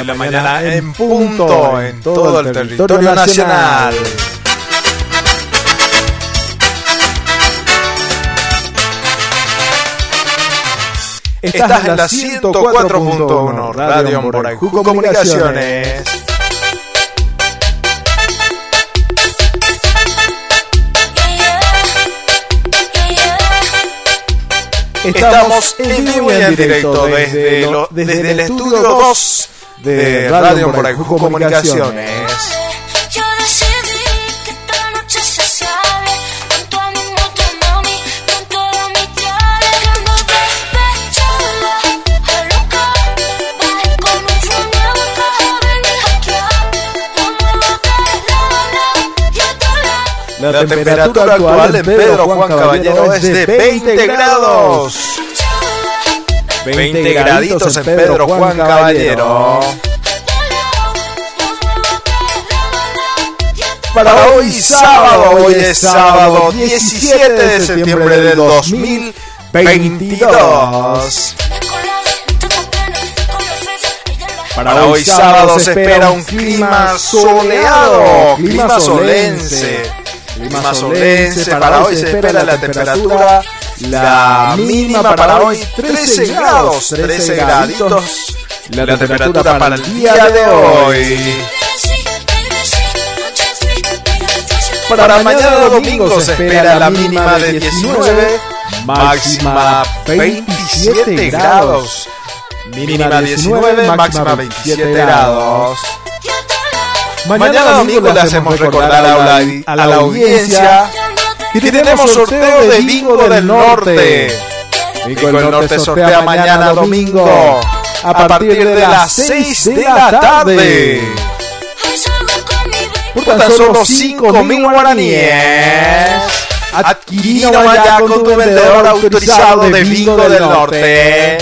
10 de la mañana en punto en todo el territorio nacional. Estás en la 104.1 Radio Moraiju Comunicaciones. Estamos en vivo y en directo desde, lo- desde el estudio 2 de Radio Moraiju Comunicaciones. La La temperatura actual en Pedro Juan Caballero es de 20 grados. 20 graditos en Pedro Juan Caballero. Para hoy sábado, hoy es sábado 17 de septiembre del 2022. Para hoy sábado se espera un clima soleado, clima solense. Clima solense, para hoy se espera la temperatura, la mínima para hoy 13 grados, 13 graditos. La temperatura para el día de hoy. Para mañana domingo se espera la mínima de 19, máxima 27 grados. Mínima 19, máxima 27 grados. Mañana domingo le hacemos recordar a la, a la audiencia que tenemos sorteo de Bingo del Norte. Bingo del Norte sortea mañana domingo a partir de las 6 de la tarde. Por tan solo 5.000 guaraníes. Adquirido ya con tu vendedor autorizado de Bingo del Norte.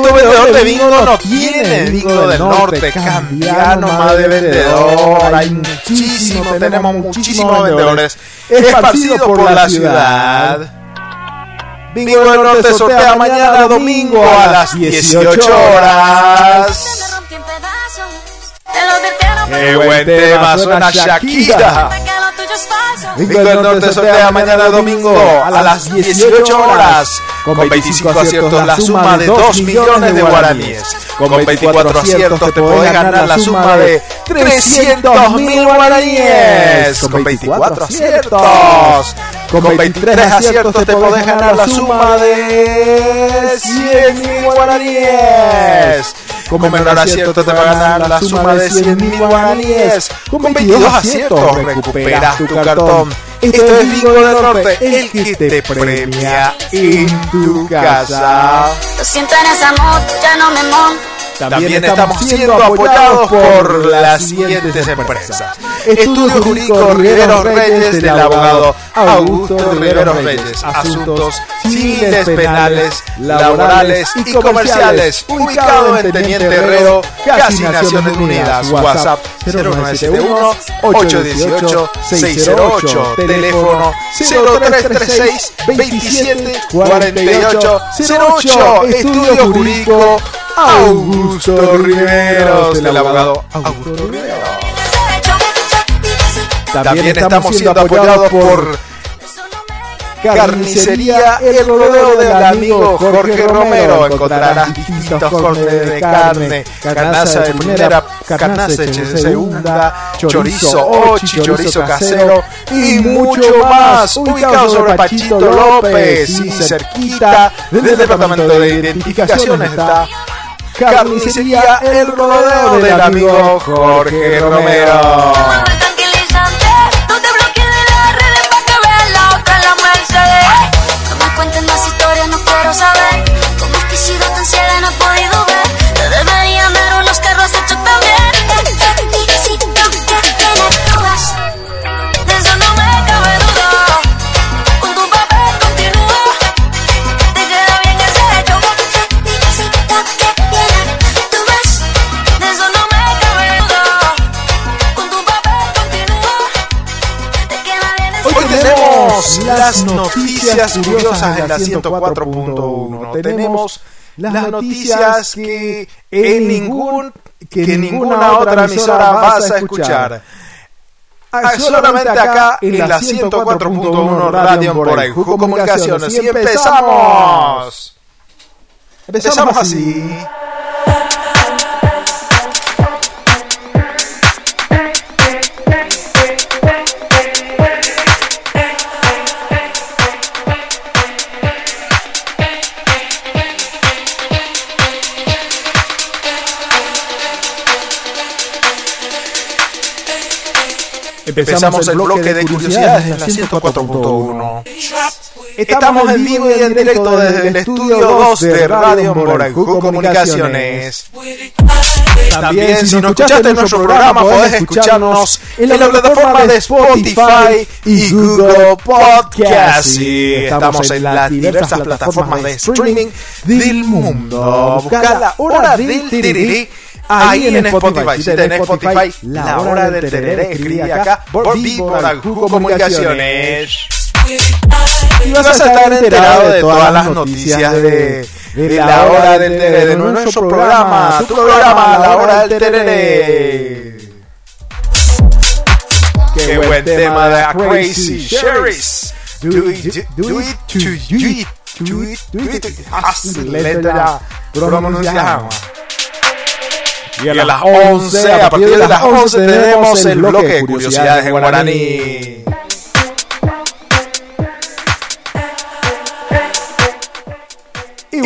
Vendedor de bingo no tiene bingo del norte, cambia nomás de vendedor. Hay muchísimo, tenemos muchísimos vendedores esparcidos por la ciudad. Bingo del norte sortea mañana domingo a las 18 horas. Qué buen tema suena Shakira. Bingo del Norte sortea mañana domingo a las 18 horas. Con 25 aciertos la suma de 2 millones de guaraníes. Con 24 aciertos te podés ganar la suma de 300 mil guaraníes. Con 24 aciertos. Con 23 aciertos te podés ganar la suma de 100 mil guaraníes. Con menor acierto te va a ganar la suma de 100 mil guaraníes. Con 22 aciertos recuperas tu cartón. Esto es Bingo del Norte, el que te premia en tu casa. Lo siento en esa moto, ya no me monto. También estamos siendo apoyados por las siguientes empresas. Estudio Jurídico Riveros Reyes del abogado Augusto Riveros Reyes. Asuntos civiles, penales, laborales y comerciales. Ubicado en Teniente Herrero, casi Naciones Unidas. WhatsApp 0971 818 608. Teléfono 0336 27 48 08. Estudio Jurídico Augusto Riveros, del abogado Augusto Riveros. También estamos siendo apoyados por Carnicería El Rodeo del amigo Jorge Romero. Encontrarás distintos cortes de carne, carnaza de primera, carnaza de segunda, chorizo ochi, chorizo casero y mucho más. Ubicado sobre Pachito López y cerquita del departamento de identificaciones está Carnicería El Rodeo del amigo Jorge Romero. Las noticias curiosas en la 104.1. Tenemos las noticias que en ningún que ninguna otra emisora vas a escuchar. Ah, solamente acá en la 104.1 Radio por Juco Comunicaciones. Y empezamos. Empezamos así. Empezamos el bloque de curiosidades en la 104.1. Estamos en vivo y en directo desde el estudio 2 de Radio Moraijuco Comunicaciones. También, si no escuchaste nuestro programa, podés escucharnos en la plataforma de Spotify y Google Podcast. estamos en las diversas plataformas de streaming del mundo. Busca la hora del tereré Ahí, en, Spotify, si tenés Spotify, la hora del tereré, escribe acá, por vivo Comunicaciones. Y vas a estar enterado de todas las noticias de, de la hora del tereré, de nuestro programa, tu programa, la hora del tereré. Qué buen tema de Crazy Sherry's. Do it, do it, do it, do it, do it, do it. Letra, pronunciamos. Y a, las 11, a partir de las 11 tenemos el bloque de curiosidades en guaraní.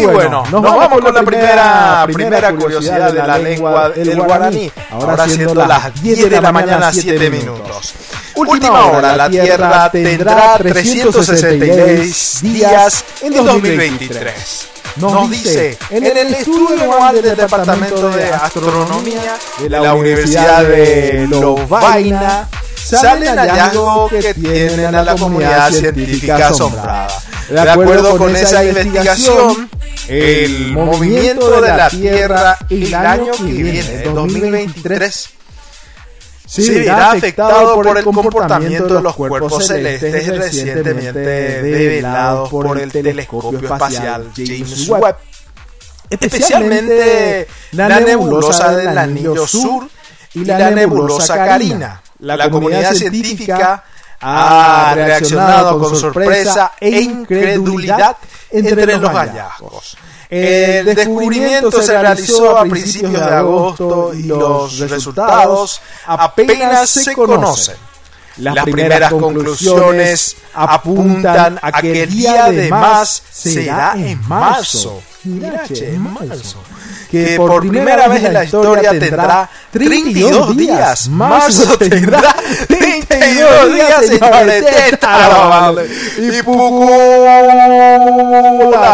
Y bueno, nos vamos con la primera, primera curiosidad de la lengua del guaraní. Ahora siendo las 10 de la mañana, 7 minutos. Última hora, la Tierra tendrá 366 días en 2023 nos, dice, en el estudio anual del Departamento de Astronomía de la Universidad de Lovaina, salen hallazgos que tienen a la comunidad científica asombrada. De acuerdo con esa investigación, el movimiento de la Tierra el año que viene, el 2023, se verá afectado por el comportamiento de los cuerpos celestes recientemente develados por el telescopio espacial James Webb. Especialmente la nebulosa del Anillo Sur y la nebulosa Carina. La comunidad científica ha reaccionado con sorpresa e incredulidad entre los hallazgos. El descubrimiento se realizó a principios de agosto y los resultados apenas se conocen. Las primeras conclusiones apuntan a que el día de más será en marzo. en marzo. Que por primera vez en la historia tendrá 32 días. Marzo tendrá 32 días, señores. Y puta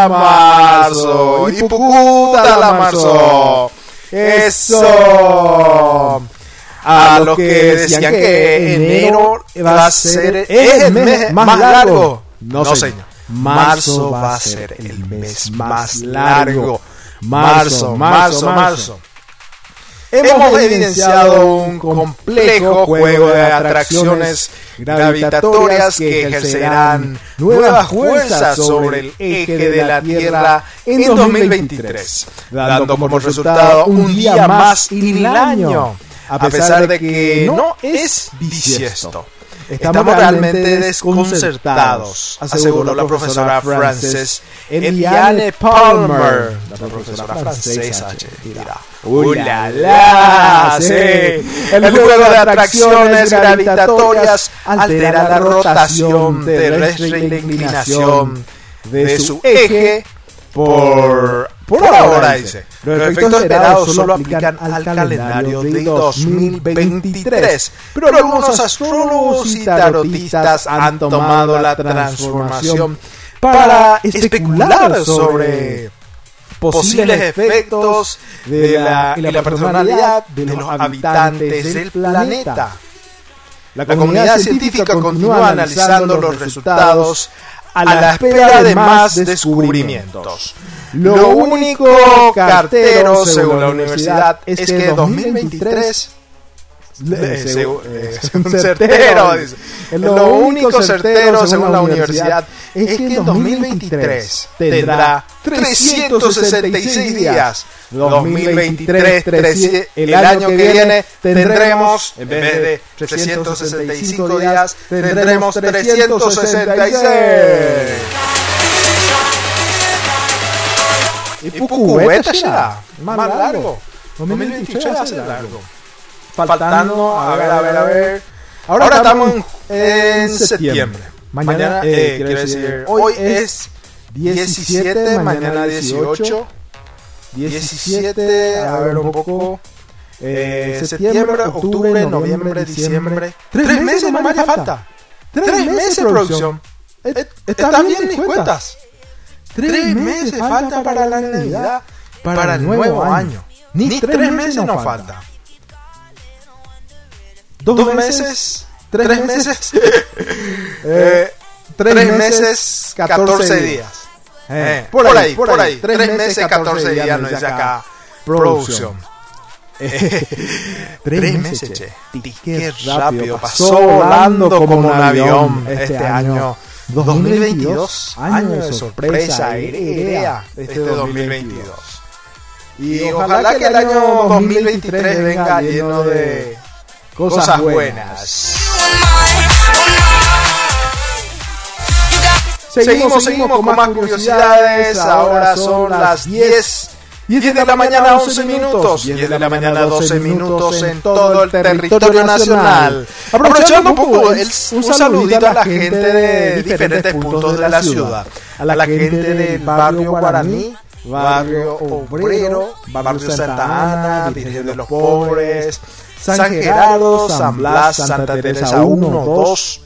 marzo. Y puta la marzo. Eso a los que decían que enero va a ser el mes más largo. No, señor. Marzo va a ser el mes más largo. Marzo, marzo, marzo. Hemos evidenciado un complejo juego de atracciones gravitatorias que ejercerán nuevas fuerzas sobre el eje de la Tierra en 2023, dando como resultado un día más en el año a pesar de que no es bisiesto. Estamos realmente desconcertados, aseguró la profesora Frances Eliane Palmer, la profesora francesa. ¡Uh, la, la! Sí. El juego de atracciones gravitatorias altera la rotación terrestre y la inclinación de su eje por por ahora, dice. Los, efectos esperados solo aplican al calendario de 2023, pero algunos astrólogos y tarotistas han tomado la transformación para especular sobre posibles efectos de la, y la personalidad de los habitantes del planeta. La comunidad científica continúa analizando los resultados a la espera de más descubrimientos. Lo único cartero, según la universidad, es que 2023 un certero, dice. Lo único certero según la universidad es que en 2023 tendrá 366 días. 2023, el año que viene tendremos, en vez de 365 días, tendremos 366. Y Pucueta será más largo. 2023 va a ser largo. Faltando, a ver, a ver, a ver. Ahora, estamos en septiembre. Mañana, eh, quiero decir, hoy es 17, mañana 18. 17, a ver un poco. Eh, septiembre, octubre, noviembre, diciembre. Tres meses nomás ya falta. Tres meses de producción. Están bien mis cuentas. Tres meses falta para la Navidad, para el nuevo año. Ni tres meses nos falta. Dos meses, tres meses, eh, tres meses, 14 días. Eh, por, ahí, por ahí, Tres meses, 14 días nos dice acá. producción. tres meses, che. Qué rápido pasó volando como un avión este año. 2022, año de sorpresa, aérea este 2022. Y ojalá que el año 2023 venga lleno de cosas buenas. Seguimos, seguimos con más curiosidades. Ahora son las 10. 10 de la mañana 11 minutos, 10 de la mañana 12 minutos en todo el territorio nacional. Aprovechando un poco, un saludito a la gente de diferentes puntos de la ciudad. A la gente del barrio Guaraní, barrio Obrero, barrio Santa Ana, Virgen de los Pobres, San Gerardo, San Blas, Santa Teresa 1, 2.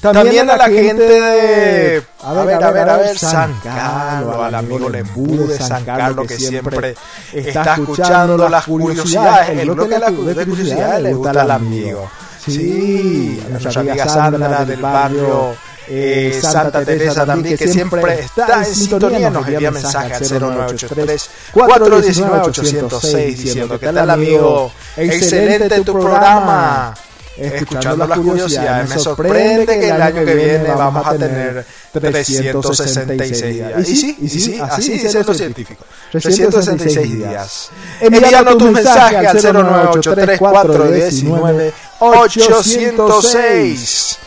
También a la gente de. A ver, a ver, a ver, San Carlos, al amigo Lembú de San Carlos que siempre está escuchando las curiosidades. El bloque de curiosidades le gusta al amigo. Sí, a nuestra amiga Sandra del barrio. Eh, Santa Teresa también, que siempre está en sintonía, nos envía mensaje al 0983 419 806 diciendo que tal amigo, excelente tu programa escuchando las curiosidades, me sorprende que el año que viene vamos a tener 366 días. Y sí, y sí, así dice los científicos. 366 días. Envíanos tu mensaje al 0983419 806.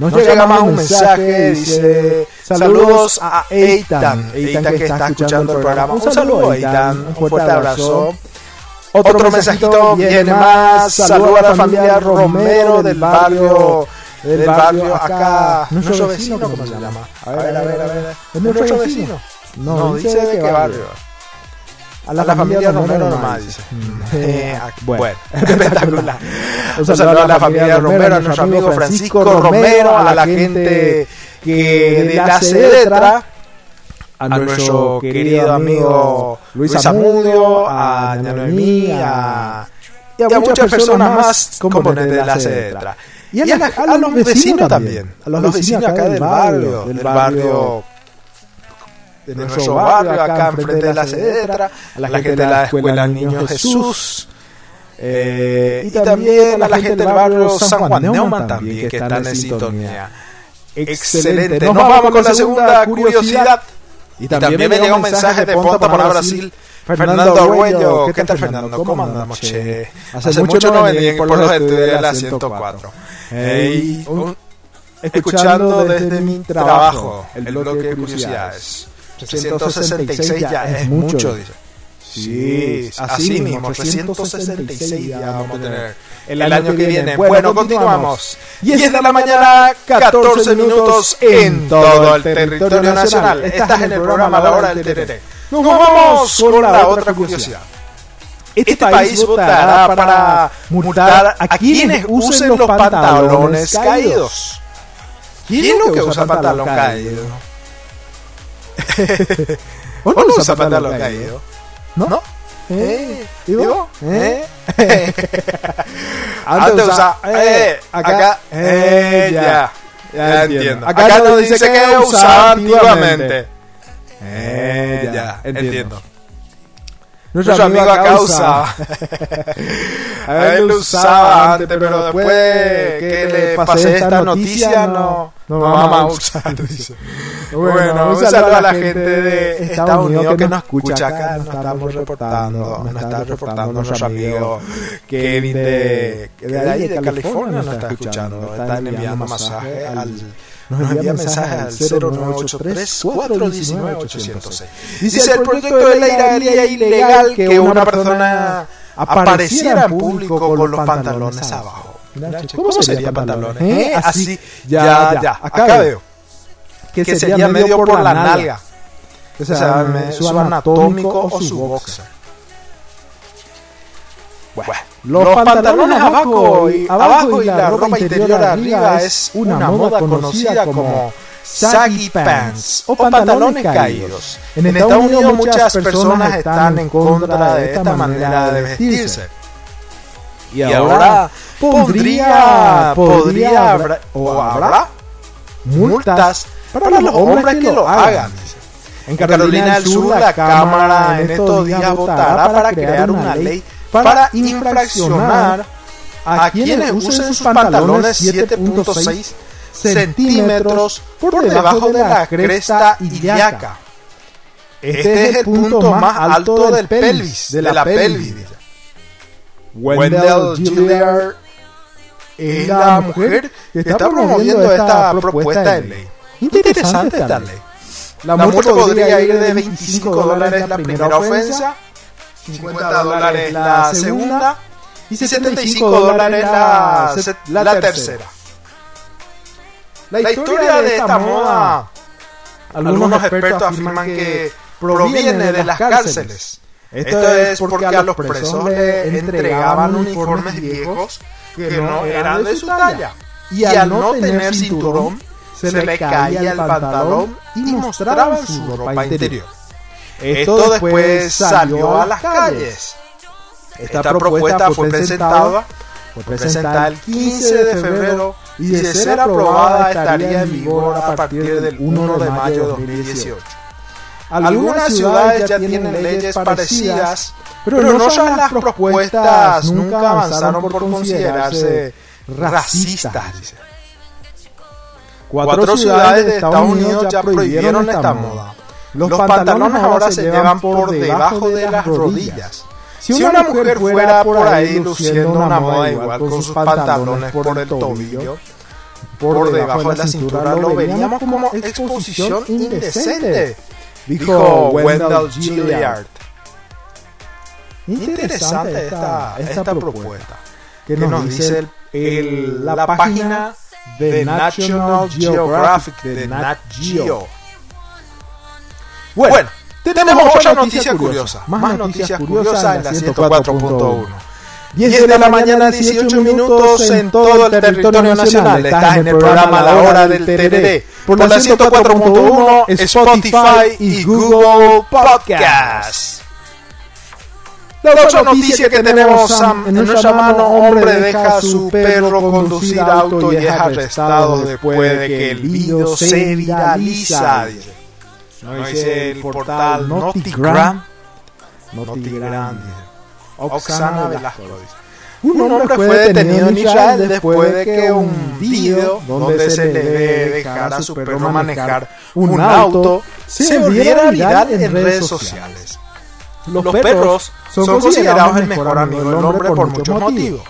Nos llega más un mensaje, dice, saludos a Eitan, Eitan que está escuchando el programa. Un saludo Eitan, un fuerte abrazo. Otro, mensajito viene más. Saludos a la familia Romero del barrio. Del barrio acá. Nuestro vecino, ¿cómo se llama? A ver, a ver, a ver. ¿Es nuestro vecino? No, dice de qué barrio. A la, familia, Romero nomás dice. Eh, bueno, espectacular. Un saludo a la familia Romero, a nuestro amigo Francisco Romero, a la gente que de la Cedetra a, nuestro querido amigo Luis Amudio, a Noemí, a, y a, muchas personas más componentes de la CEDETRA. Y a, a, los vecinos también, a los vecinos acá del barrio, del barrio de nuestro barrio, acá enfrente de la CEDETRA, a la gente de la Escuela Niño Jesús. Eh, y también a la gente del barrio San Juan Neumann también, que están en sintonía. Excelente. Nos vamos con la segunda curiosidad. Y también, me llega un mensaje de Ponta para Brasil. Fernando Arguello, ¿qué tal Fernando? ¿Cómo andamos, che? Hace, mucho no venía por los estudios de la 104. escuchando desde mi trabajo el bloque de curiosidades. 366 ya es mucho, dice. Sí, así, mismo, 366 ya vamos a tener el, año, que viene. Bueno, continuamos. 10 de la mañana, 14 minutos en todo el territorio nacional. Estás en el programa La Hora del TTT. Nos vamos con la otra curiosidad. Este, este país votará para multar a quienes usen los pantalones caídos. ¿Quién es lo que usa pantalón caído? ¿O no usa pantalón caído? ¿No? ¿No? ¿Eh? ¿Y vos? ¿Eh? Antes usa, eh, acá, eh, ya. Ya entiendo. Acá, nos dice que usaba antiguamente. Eh, ya, entiendo. Nuestro, amigo a causa. a él lo usaba antes, pero después que le pasé esta noticia, no, no vamos a usar. Bueno, un saludo a la gente de Estados Unidos que nos escucha acá. Nos estamos reportando, nos está reportando nuestro amigo Kevin de, de ahí de California, nos está escuchando. Están enviando mensajes al nos envía mensaje al 0983-419-806. Dice, el proyecto de ley haría ilegal que una persona apareciera en público con los pantalones abajo. ¿Cómo sería pantalones? ¿Eh? Así, ya, ya, acá veo. Que sería medio por la nalga. O sea, su anatómico o su boxer. Bueno, los, los pantalones, pantalones abajo, y, abajo y la ropa interior arriba es una moda conocida como saggy pants o pantalones caídos. En Estados Unidos muchas personas están en contra de esta manera de vestirse. Y ahora podría, podría o habrá multas para los hombres que lo hagan. En Carolina del Sur la Cámara en estos días votará para crear una ley para infraccionar a quienes usen sus pantalones 7.6 centímetros por debajo de la cresta ilíaca. Este es el punto más alto del pelvis, de la pelvis. Wendell Gilliard es la mujer que está promoviendo esta propuesta de ley. Interesante esta ley. La multa podría ir de 25 dólares la primera ofensa 50 dólares la segunda y 75 dólares la, la tercera. La historia de esta moda, algunos expertos afirman que proviene de las cárceles. Esto es porque a los presos le entregaban uniformes viejos que no eran de su talla. Y al no tener cinturón, se le caía el pantalón y mostraban su ropa interior. Esto después salió a las calles. Esta propuesta fue presentada, fue presentada el 15 de febrero y de ser aprobada estaría en vigor a partir del 1 de mayo de 2018. Algunas ciudades ya tienen leyes parecidas, pero no son las propuestas nunca avanzaron por considerarse racistas. Cuatro ciudades de Estados Unidos ya prohibieron esta moda. Los, pantalones ahora se llevan por debajo de las rodillas. Si una, mujer fuera por ahí luciendo una moda igual con sus pantalones por el tobillo, por debajo de la cintura, lo veríamos como exposición indecente, dijo Wendell Gilliard. Interesante esta, esta propuesta que nos dice el, la página de National Geographic, de Nat Geo. Bueno, tenemos otra noticia curiosa. Más noticias curiosas en la 104.1. 10 de la mañana, 18 minutos en todo el territorio nacional. Estás en el programa La Hora del TRD por la 104.1, Spotify y Google Podcast. La otra noticia que tenemos en nuestra mano, hombre deja a su perro conducir auto y es arrestado después de que el video se viraliza. No dice el portal Notigram. Notigram, Oxana Velasco Un hombre fue detenido en Israel después de que un video donde se le ve dejar a su perro manejar un auto se volviera viral en redes sociales. Los perros son considerados el mejor amigo del hombre por muchos motivos.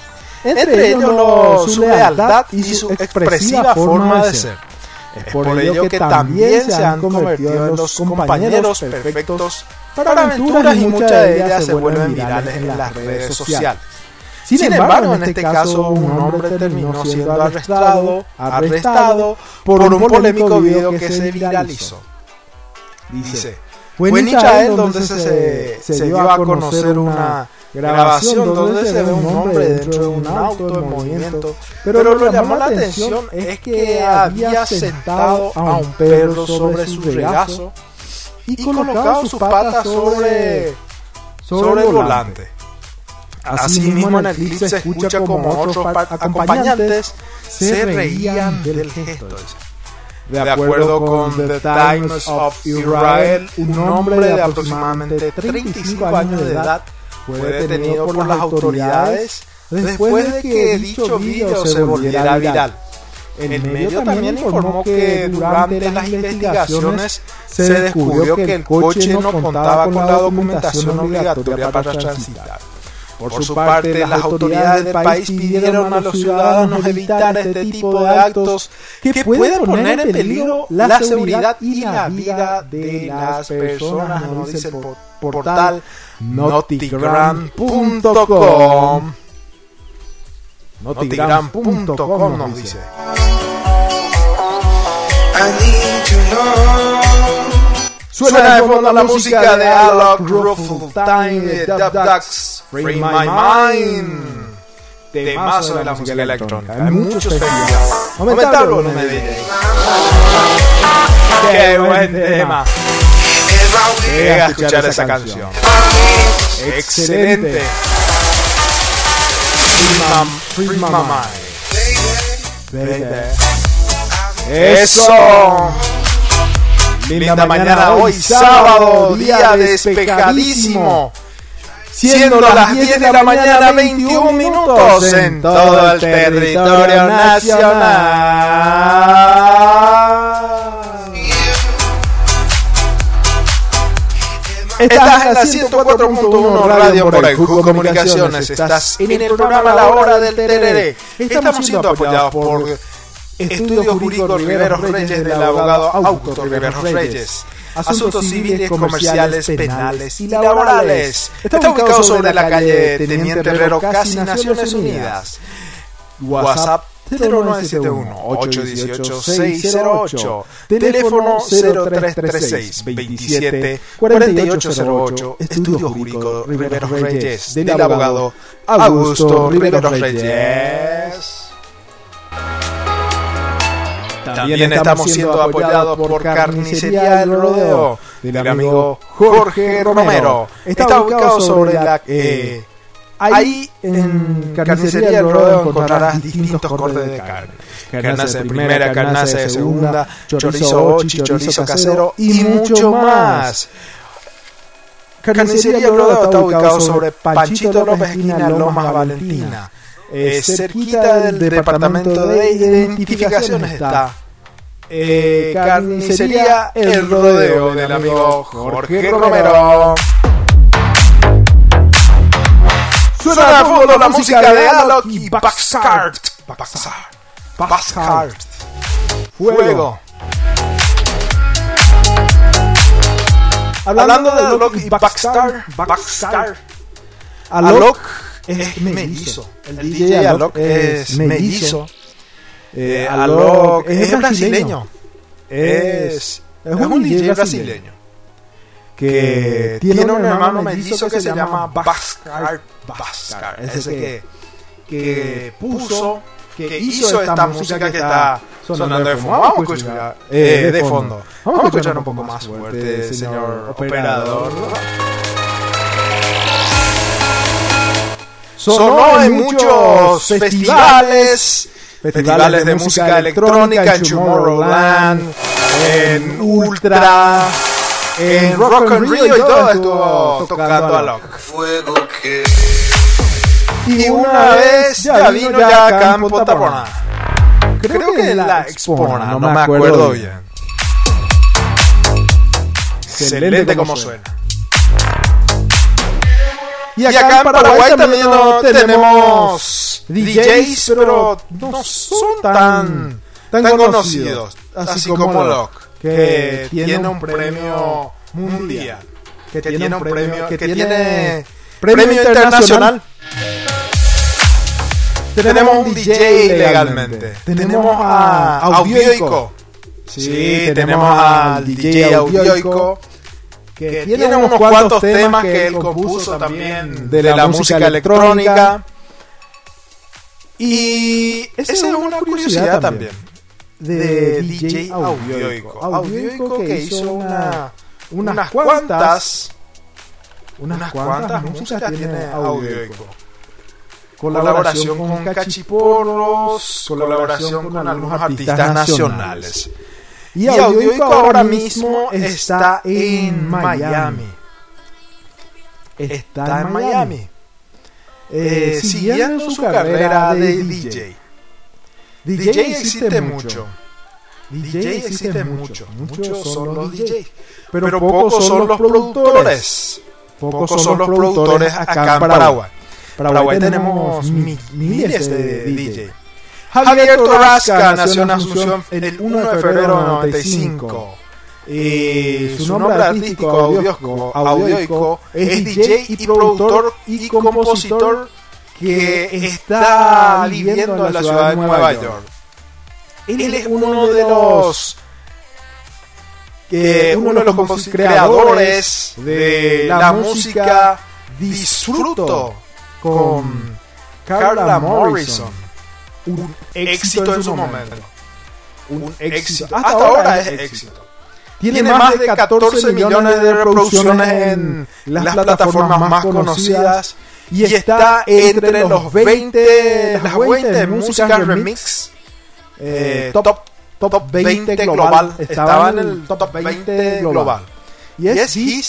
Entre ellos su lealtad y su expresiva forma de ser. Es por ello que también se han convertido en los compañeros perfectos para aventuras y muchas de ellas se vuelven virales en las redes sociales. Sin embargo, en este caso, un hombre terminó siendo arrestado, arrestado por un polémico video que se viralizó. Dice, fue en Israel donde se, se dio a conocer una grabación donde se ve un hombre dentro de un auto en movimiento, pero lo que llamó la atención es que había sentado a un perro sobre su regazo y colocado sus patas sobre, sobre el volante. Asimismo, en el clip se escucha como otros acompañantes se reían del gesto. De acuerdo con The Times of Israel, un hombre de aproximadamente 35 años de edad fue detenido por las autoridades después de que dicho video se volviera viral. El medio también informó que durante las investigaciones se descubrió que el coche no contaba con la documentación obligatoria para transitar. Por su parte, las autoridades del país pidieron a los ciudadanos evitar este tipo de actos que pueden poner en peligro la seguridad y la vida de las personas, nos dice el portal notigram.com. Notigram.com nos dice. Suena de fondo la música de Alok Ruffle Time de Dub Ducks, Free My Mind. Temazo de la música electrónica. Hay muchos festivales. Aumentarlo, no me digas. Qué buen tema. Llega a escuchar esa canción. Excelente. Free My Mind. Eso. Linda mañana hoy, sábado, día despejadísimo. Siendo las 10 de la mañana, 21 minutos en todo el territorio nacional. Estás en la 104.1 Radio por el Comunicaciones. Estás en el programa La Hora del Tereré. Estamos siendo apoyados por Estudio Jurídico Riveros Reyes del abogado Augusto Riveros Reyes. Asuntos civiles, comerciales, penales y laborales. Está ubicado sobre la calle Teniente Herrero, casi Naciones Unidas. WhatsApp 0971-818-608. Teléfono 0336 27 4808. Estudio Jurídico Riveros Reyes del abogado Augusto Riveros Reyes. También estamos siendo apoyados por Carnicería El Rodeo del amigo Jorge Romero. Está ubicado sobre la... Eh, ahí en Carnicería El Rodeo encontrarás distintos cortes de carne. Carnaza de primera, carnaza de segunda, chorizo ochi, chorizo casero y mucho más. Carnicería El Rodeo está ubicado sobre Panchito López, esquina Lomas Valentina. Eh, cerquita del departamento de identificaciones está eh, carnicería El Rodeo del amigo Jorge Romero. Suena a fondo la música de Alok y. Baxcart. Baxcart. Fuego. Hablando de Alok y Baxcart, Baxcart. Alok es mellizo. El DJ Alok es mellizo. Eh, Alok es, brasileño. Es, es un DJ brasileño. Que tiene un hermano mellizo que se llama Bascar. Bascar. Ese que, que puso, que hizo esta música que está sonando de fondo. Vamos a escuchar eh, de fondo. Vamos a escuchar un poco más fuerte, señor operador. Sonó en muchos festivales festivales de música electrónica en Tomorrowland, en Ultra, en Rock and Rio y todo estuvo tocando a Lock. Y una vez ya vino ya a Campo Tapona. Creo que la Expona, no me acuerdo bien. Excelente como suena. Y acá, en Paraguay, también no tenemos DJs, pero no son tan, tan conocidos, así como Locke, que tiene un premio mundial, que tiene un premio, que tiene premio internacional. Tenemos un DJ legalmente. Tenemos a Audioico. Sí, tenemos al DJ Audioico que tiene unos cuantos temas que él compuso también de la, música electrónica. Y esa es una curiosidad también de DJ Audioico. Audioico que hizo una, unas cuantas unas cuantas músicas tiene Audioico. Colaboración con Cachiporros, colaboración con algunos artistas nacionales. Y Audioico ahora mismo está en Miami. Está en Miami. Eh, siguiendo su carrera de DJ. DJ existe mucho. DJ existe mucho. Muchos son los DJs. Pero pocos son los productores. Pocos son los productores acá en Paraguay. Paraguay tenemos miles de DJ. Javier Torrasca nació en Asunción el 1 de febrero de 95. Eh, su nombre artístico audioico es DJ y productor y compositor que está viviendo en la ciudad de Nueva York. Él es uno de los que uno de los creadores de la música Disfruto con Carla Morrison. Un éxito en su momento. Un éxito. Hasta ahora es éxito. Tiene más de 14 millones de reproducciones en las plataformas más conocidas y está entre los 20, las 20 músicas remix eh, top, top 20 global. Estaba en el top 20 global. Y es hit,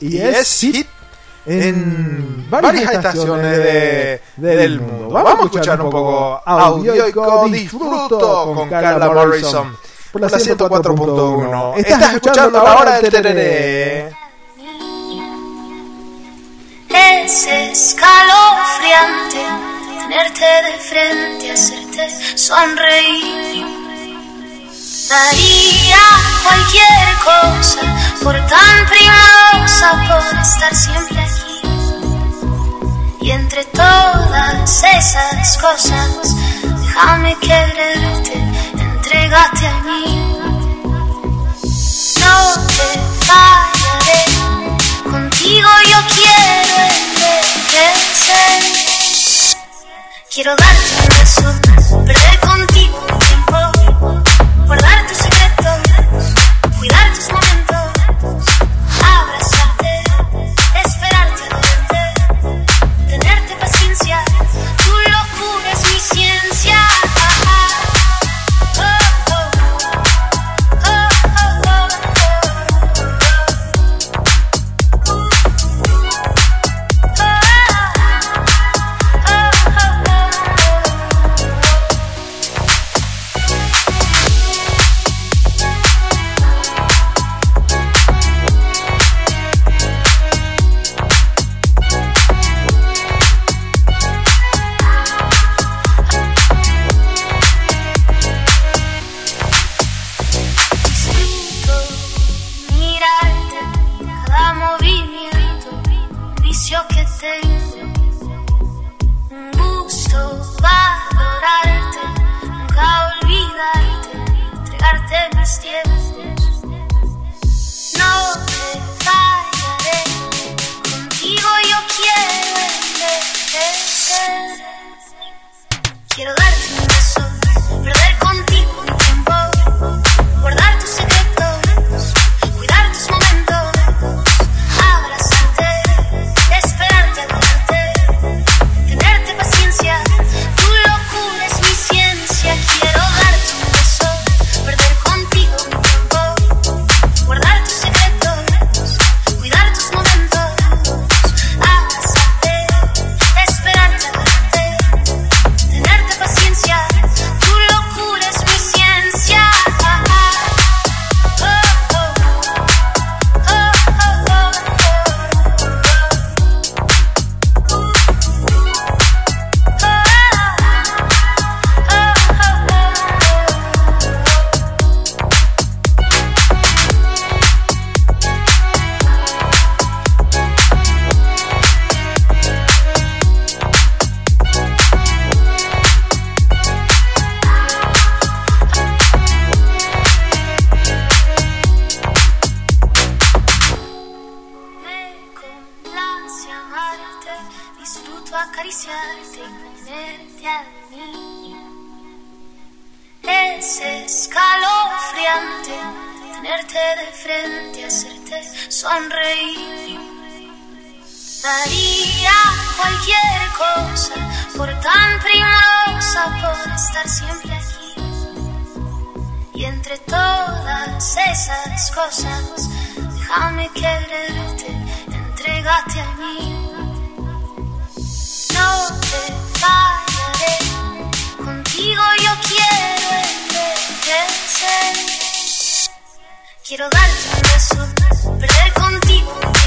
y es hit en varias estaciones de, del mundo. Vamos a escuchar un poco audio y disfruto con Carla Morrison por la 104.1. Estás escuchando la hora del tereré. Es escalofriante tenerte de frente, hacerte sonreír. Daría cualquier cosa por tan primosa, por estar siempre aquí. Y entre todas esas cosas, déjame quererte, entregate a mí. No te fallaré, contigo yo quiero envejecer. Quiero darte un beso, contigo esas cosas. Déjame quererte, entregate a mí. No te fallaré, contigo yo quiero envejecer. Quiero darte un beso, perder contigo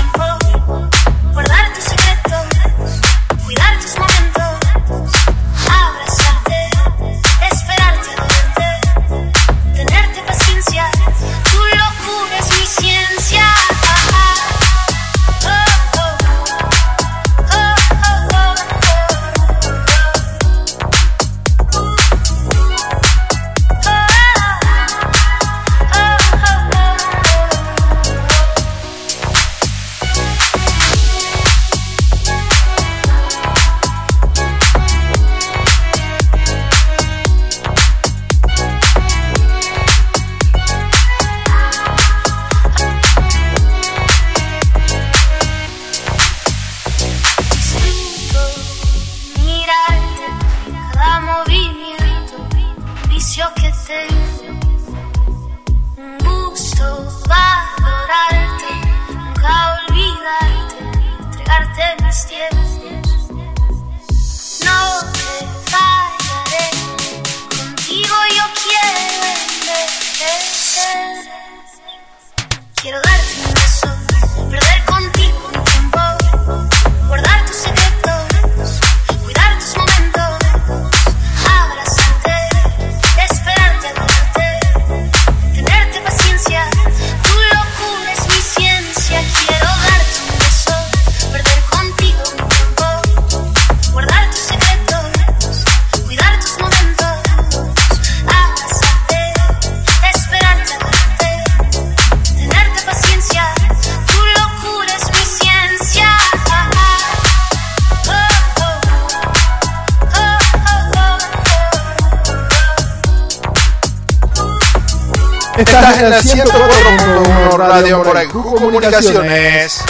Radio por Jugo Comunicaciones.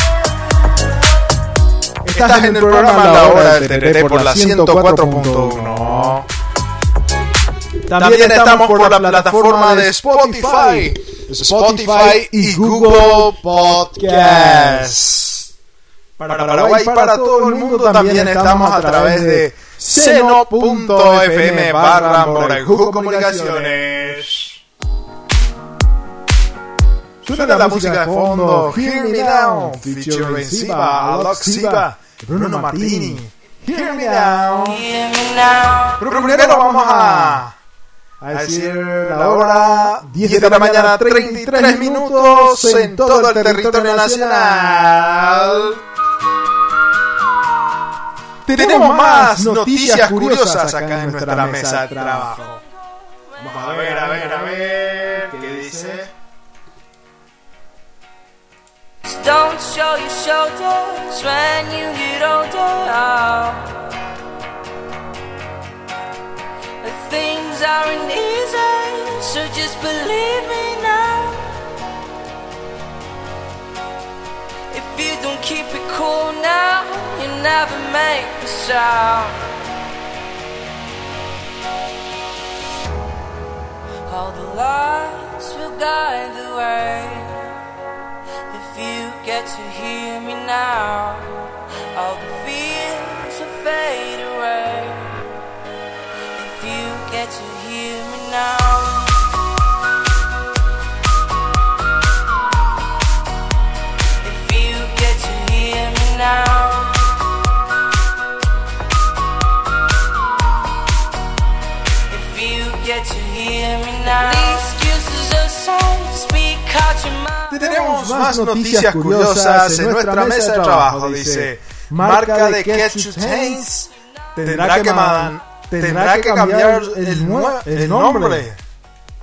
Estás en el programa La Hora del Tereré por la 104.1. También estamos por la plataforma de Spotify, Spotify y Google Podcasts. Para Paraguay y para todo el mundo también estamos a través de seno.fm barra Morejugo Comunicaciones. Suena la música de fondo, Hear Me Now, featuring Siva, Alok Siva, Bruno Martini. Hear Me Now. Pero primero vamos a, a decir la hora 10 de la mañana, 33 minutos en todo el territorio nacional. Tenemos más noticias curiosas acá en nuestra mesa de trabajo. Vamos a ver, a ver, a ver, Don't show your shoulders when you get older. Things aren't easy, so just believe me now. If you don't keep it cool now, you never make a sound. All the lights will guide the way. If you get to hear me now, all the fears will fade away. If you get to hear me now. Tenemos más noticias curiosas en nuestra mesa de trabajo, dice. Marca de Ketchup Haynes tendrá que, man- tendrá que cambiar el, el nombre.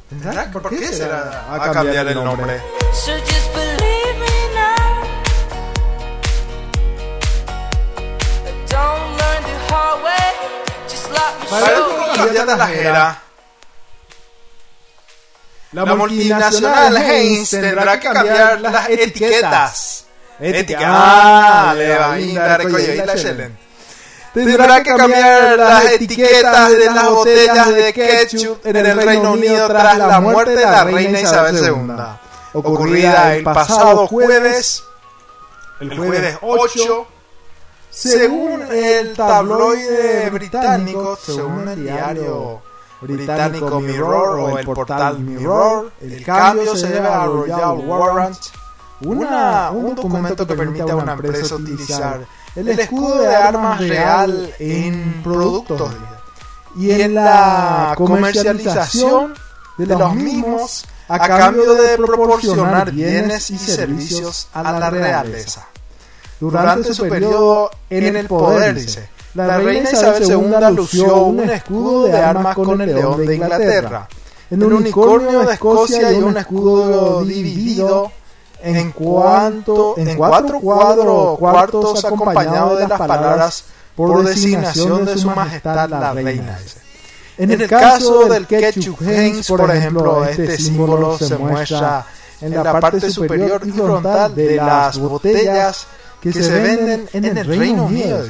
¿Tendrá? ¿Por qué será a cambiar el nombre? So just believe la. La multinacional Heinz tendrá que cambiar las etiquetas. Ética. Ah, le va a indar tendrá que cambiar las etiquetas de las botellas de ketchup en el Reino Unido tras la muerte de la reina Isabel II, ocurrida el pasado jueves, el jueves 8, según el tabloide británico, según el diario británico Mirror o el portal Mirror, el cambio se debe a Royal Warrant, una, un documento que permite a una empresa utilizar el escudo de armas real en productos y en la comercialización de los mismos a cambio de proporcionar bienes y servicios a la realeza. Durante su periodo en el poder, dice, la reina Isabel II lució un escudo de armas con el león de Inglaterra, un unicornio de Escocia y un escudo dividido en, cuanto, en cuatro cuadros, cuartos acompañado de las palabras por designación de su majestad la reina. En el caso del ketchup Heinz, por ejemplo, este símbolo se muestra en la parte superior y frontal de las botellas que se venden en el Reino Unido.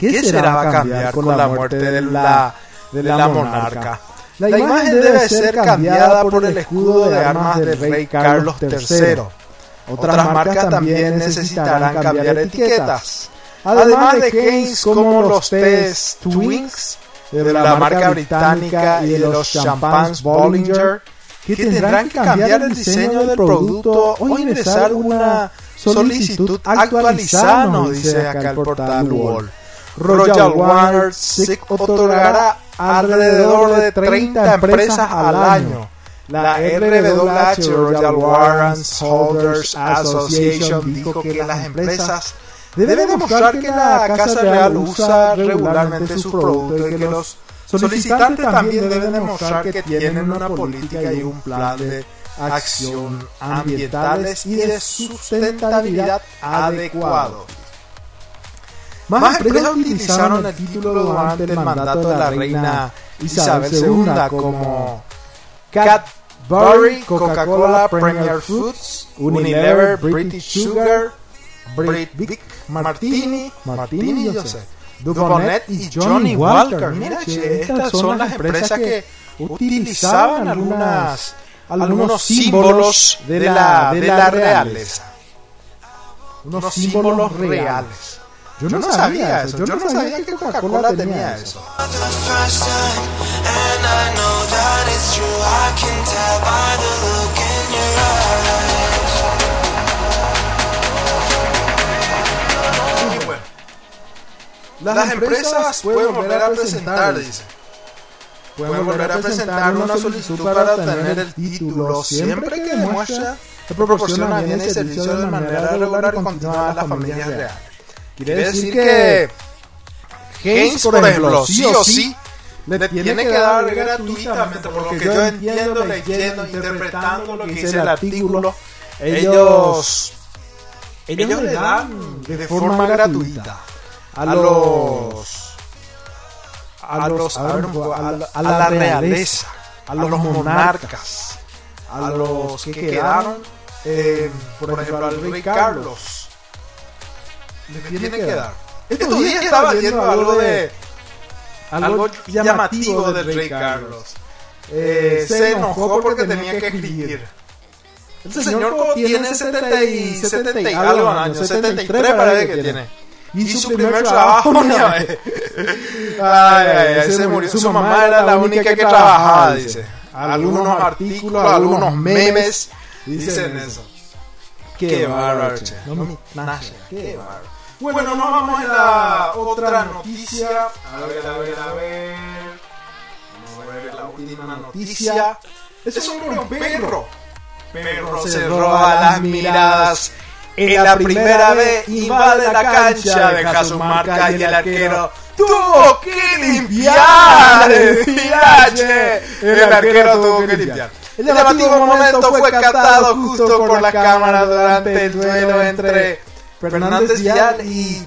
¿Qué será a cambiar con la muerte de la, de la monarca? La imagen debe ser cambiada por el escudo de armas del rey Carlos III. Otras marcas también necesitarán cambiar etiquetas. Además de Heinz como los tés Twinks de la marca británica y de los champans Bollinger, que tendrán que cambiar el diseño del producto o ingresar una solicitud actualizada, dice acá el portal Wall. Royal Warner SIC otorgará alrededor de 30 empresas al año. La RWH, Royal Warrants Holders Association, dijo que las empresas deben demostrar que la Casa Real usa regularmente sus productos y que los solicitantes también deben demostrar que tienen una política y un plan de acción ambientales y de sustentabilidad adecuado. Más empresas utilizaron el título durante el mandato de la reina Isabel II como Cadbury, Coca-Cola, Premier Foods, Unilever, British Sugar, Brit Martini, Martini, yo sé, Dubonet y Johnny Walker. Mira, che, estas son las empresas que utilizaban algunas, algunos símbolos de la, de la realeza. Unos símbolos reales. Yo no, yo no sabía, sabía eso, yo, yo no sabía, sabía que Coca-Cola tenía eso. Las, Las empresas pueden volver a presentar, dice. Pueden volver a presentar una solicitud para obtener el título siempre que demuestra que proporciona bienes y servicios de manera regular y continua a las familias reales. Quiere decir que Heinz, por ejemplo, sí o sí, le tiene que dar gratuitamente, por lo que yo entiendo, leyendo, interpretando lo que dice el artículo, ellos, ellos le dan de forma gratuita a los a los a, ver, a, a la realeza, a los monarcas, a los que quedaron, eh, por ejemplo, al rey Carlos le tiene, que, dar. Estos días estaba viendo algo de algo llamativo del rey Carlos. Eh, se enojó porque tenía que escribir. Este señor tiene 70 y, 70 y algo años, 73 parece que tiene. Y, su, primer, trabajo, ay, ay, ay, se murió. Su mamá era la única que trabajaba, dice. Algunos artículos, algunos memes dicen eso. Qué bárbaro, No qué bárbaro. Bueno, nos vamos a la otra noticia. A ver, a ver, a ver. Vamos a ver la última noticia. Es sobre un perro. Perro se roba las miradas. En la primera vez invade la cancha, deja su marca y el arquero tuvo que limpiar. El arquero tuvo que limpiar. El llamativo momento fue captado justo por la cámara durante el duelo entre Fernández Vial y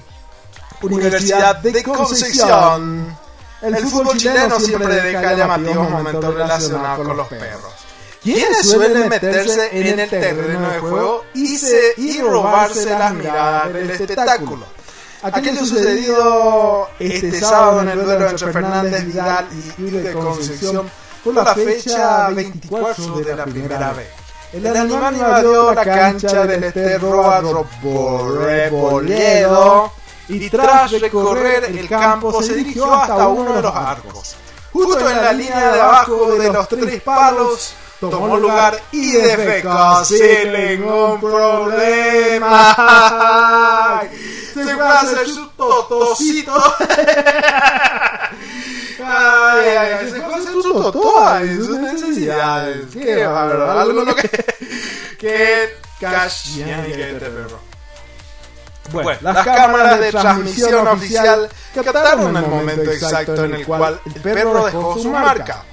Universidad de Concepción. El fútbol chileno siempre deja llamativos momentos relacionados con los perros. Quienes suelen meterse en el terreno de juego y, se, y robarse las miradas del espectáculo. Aquello sucedido este sábado en el duelo entre Fernández Vidal y Uribe Concepción por la fecha 24 de la primera vez. El animal invadió la cancha del Esterro a Rebolledo y tras recorrer el campo se dirigió hasta uno de los arcos. Justo en la línea de abajo de los tres palos tomó lugar y defecó sin ningún problema. Se fue a hacer su totocito. Ay, ay, ay, se hacer su totó ay, sus necesidades. Qué bárbaro. Algo lo que. Qué que perro. Bueno, las cámaras de transmisión oficial captaron el momento exacto en el cual el perro dejó su marca.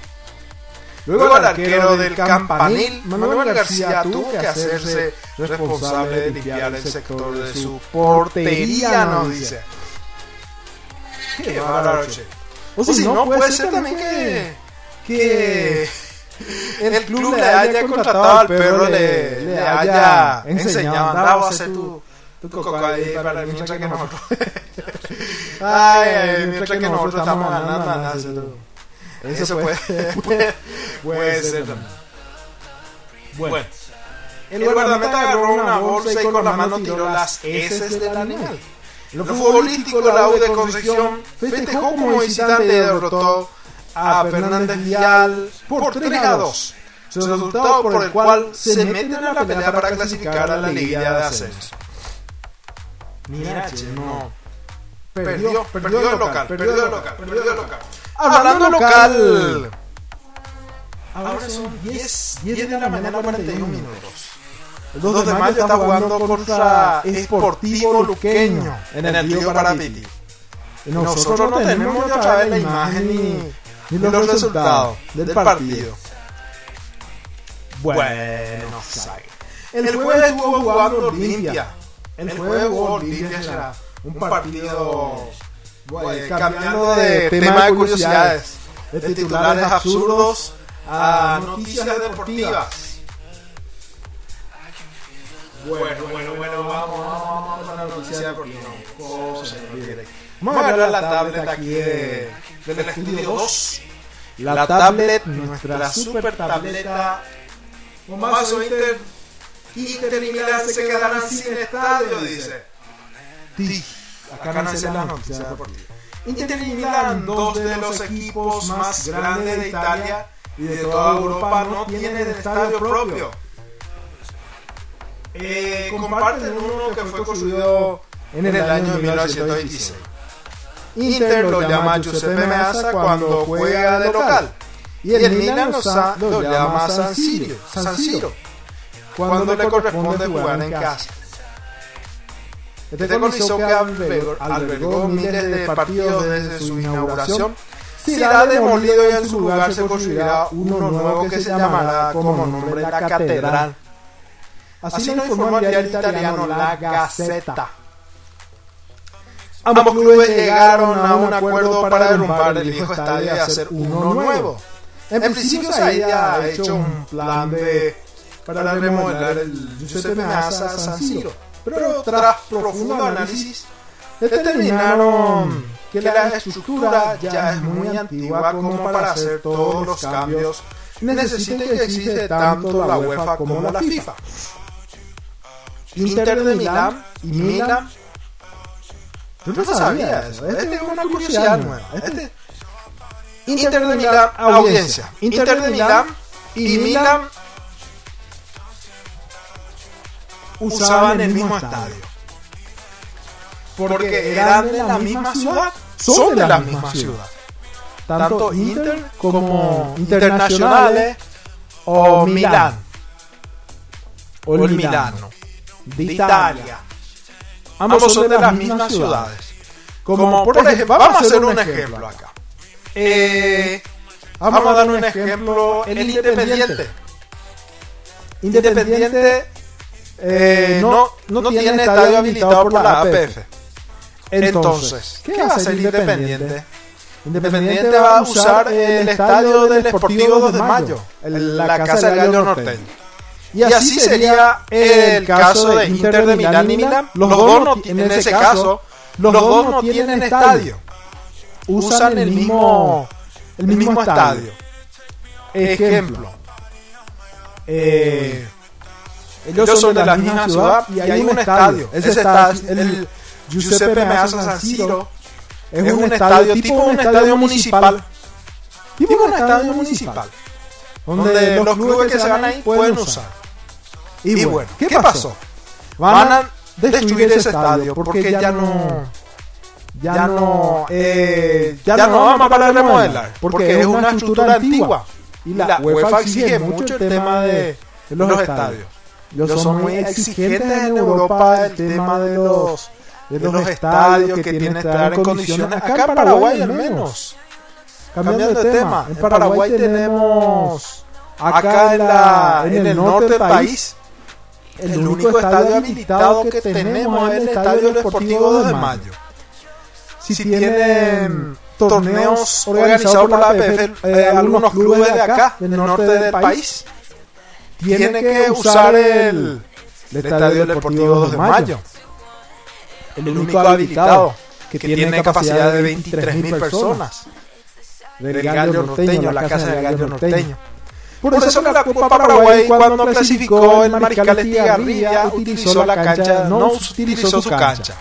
Luego el arquero del campanil, Manuel García, tuvo que hacerse responsable de limpiar el sector de su portería, nos dice. Qué bárbaro, O si no, puede ser también que, que el club le haya contratado al perro, le, le haya enseñado, andaba a hacer tu, tu coco ahí para mientras que nosotros... Ay, ay, mientras que nosotros estamos ganando, nada, eso se puede, puede, puede ser también. Bueno, el guardameta agarró una bolsa y con la mano tiró las heces del animal. En lo futbolístico, la U de Concepción festejó como visitante y derrotó a Fernández Vial por 3 a 2. Resultado por el cual se meten a la pelea para clasificar a la liguilla de ascenso. Mira, che, no. Perdió, perdió el local, perdió el local, perdió el local. Hablando local. Ahora son 10, 10 de la mañana 41 minutos. El 2 de mayo está jugando contra Sportivo Luqueño en el Río Parapiti. Nosotros no tenemos otra vez la imagen ni, ni los resultados del partido. Bueno, el jueves estuvo jugando Olimpia. El jueves jugó Olimpia será un partido bueno, cambiando de tema de curiosidades, de titulares absurdos a noticias deportivas. Bueno, bueno, bueno, vamos, vamos a la noticia deportiva. Vamos a ver la tablet aquí de, del estudio 2. La tablet, nuestra super tableta. Bombazo Inter. Inter y Milán se quedarán sin estadio, dice. Acá nace la noticia deportiva. Inter y Milán, dos de los equipos más grandes de Italia y de toda Europa, no tienen estadio propio. Eh, comparten uno que fue construido en el año 1926. Inter lo llama Giuseppe Meazza cuando juega de local. Y el Milan lo, llama San Siro, San Siro cuando le corresponde jugar en casa. Este coliseo que albergó miles de partidos desde su inauguración será demolido y en su lugar se construirá uno nuevo que se llamará como nombre la Catedral. Así lo informó el diario italiano La Gazzetta. Ambos clubes llegaron a un acuerdo para derrumbar el viejo estadio y hacer uno nuevo. En principio se había hecho un plan de para remodelar el Giuseppe Meazza San Siro pero tras profundo análisis determinaron que la estructura ya es muy antigua como para hacer todos los cambios necesita que existe tanto la UEFA como la FIFA. Inter de Milán y Milan. Yo no sabía eso. Este es una curiosidad nueva. Este, Inter de Milán, audiencia. Inter de Milán y Milan usaban el mismo estadio. Porque eran de la misma ciudad, son de la misma ciudad. Tanto Inter como Internacionales o Milán. O el Milano. De Italia. Ambos son de las mismas ciudades. Como por ejemplo, vamos a hacer un ejemplo acá. Eh, vamos a dar un ejemplo, el Independiente. Independiente eh, no, no, tiene estadio habilitado por la APF. Entonces, ¿qué va a hacer Independiente? Independiente va a usar el estadio del Esportivo 2 de Mayo, la casa del Gallo Norteño. Y así sería el caso de Inter de Milán y Milán. Los dos, en ese caso, Los, dos no tienen estadio. Usan el mismo, el mismo estadio. Ejemplo. Eh, ellos son de la misma ciudad y hay un estadio. Ese estadio, el Giuseppe Meazza San Siro, es un estadio tipo un estadio municipal. Tipo un estadio municipal. Donde los clubes que se van ahí pueden usar. Y bueno, ¿qué pasó? Van a destruir ese estadio porque ya no ya no eh, ya no vamos para remodelar porque es una estructura antigua y la UEFA exige mucho el tema de los estadios. Ellos son muy exigentes en Europa el tema de los de los estadios que tienen que estar en condiciones acá en Paraguay al menos. Cambiando de tema, en Paraguay tenemos acá en, la, en el norte del país el único estadio habilitado que tenemos es el Estadio Deportivo 2 de Mayo. Si tienen torneos organizados por la APF, eh, algunos clubes de acá, del norte del país, tienen que usar el, Estadio Deportivo 2 de Mayo. El único habilitado que tiene capacidad de 23.000 personas. Del Gallo Norteño, la casa del Gallo Norteño. Por, eso, que la Copa Paraguay cuando clasificó el Mariscal Estigarribia utilizó la cancha, no utilizó su cancha,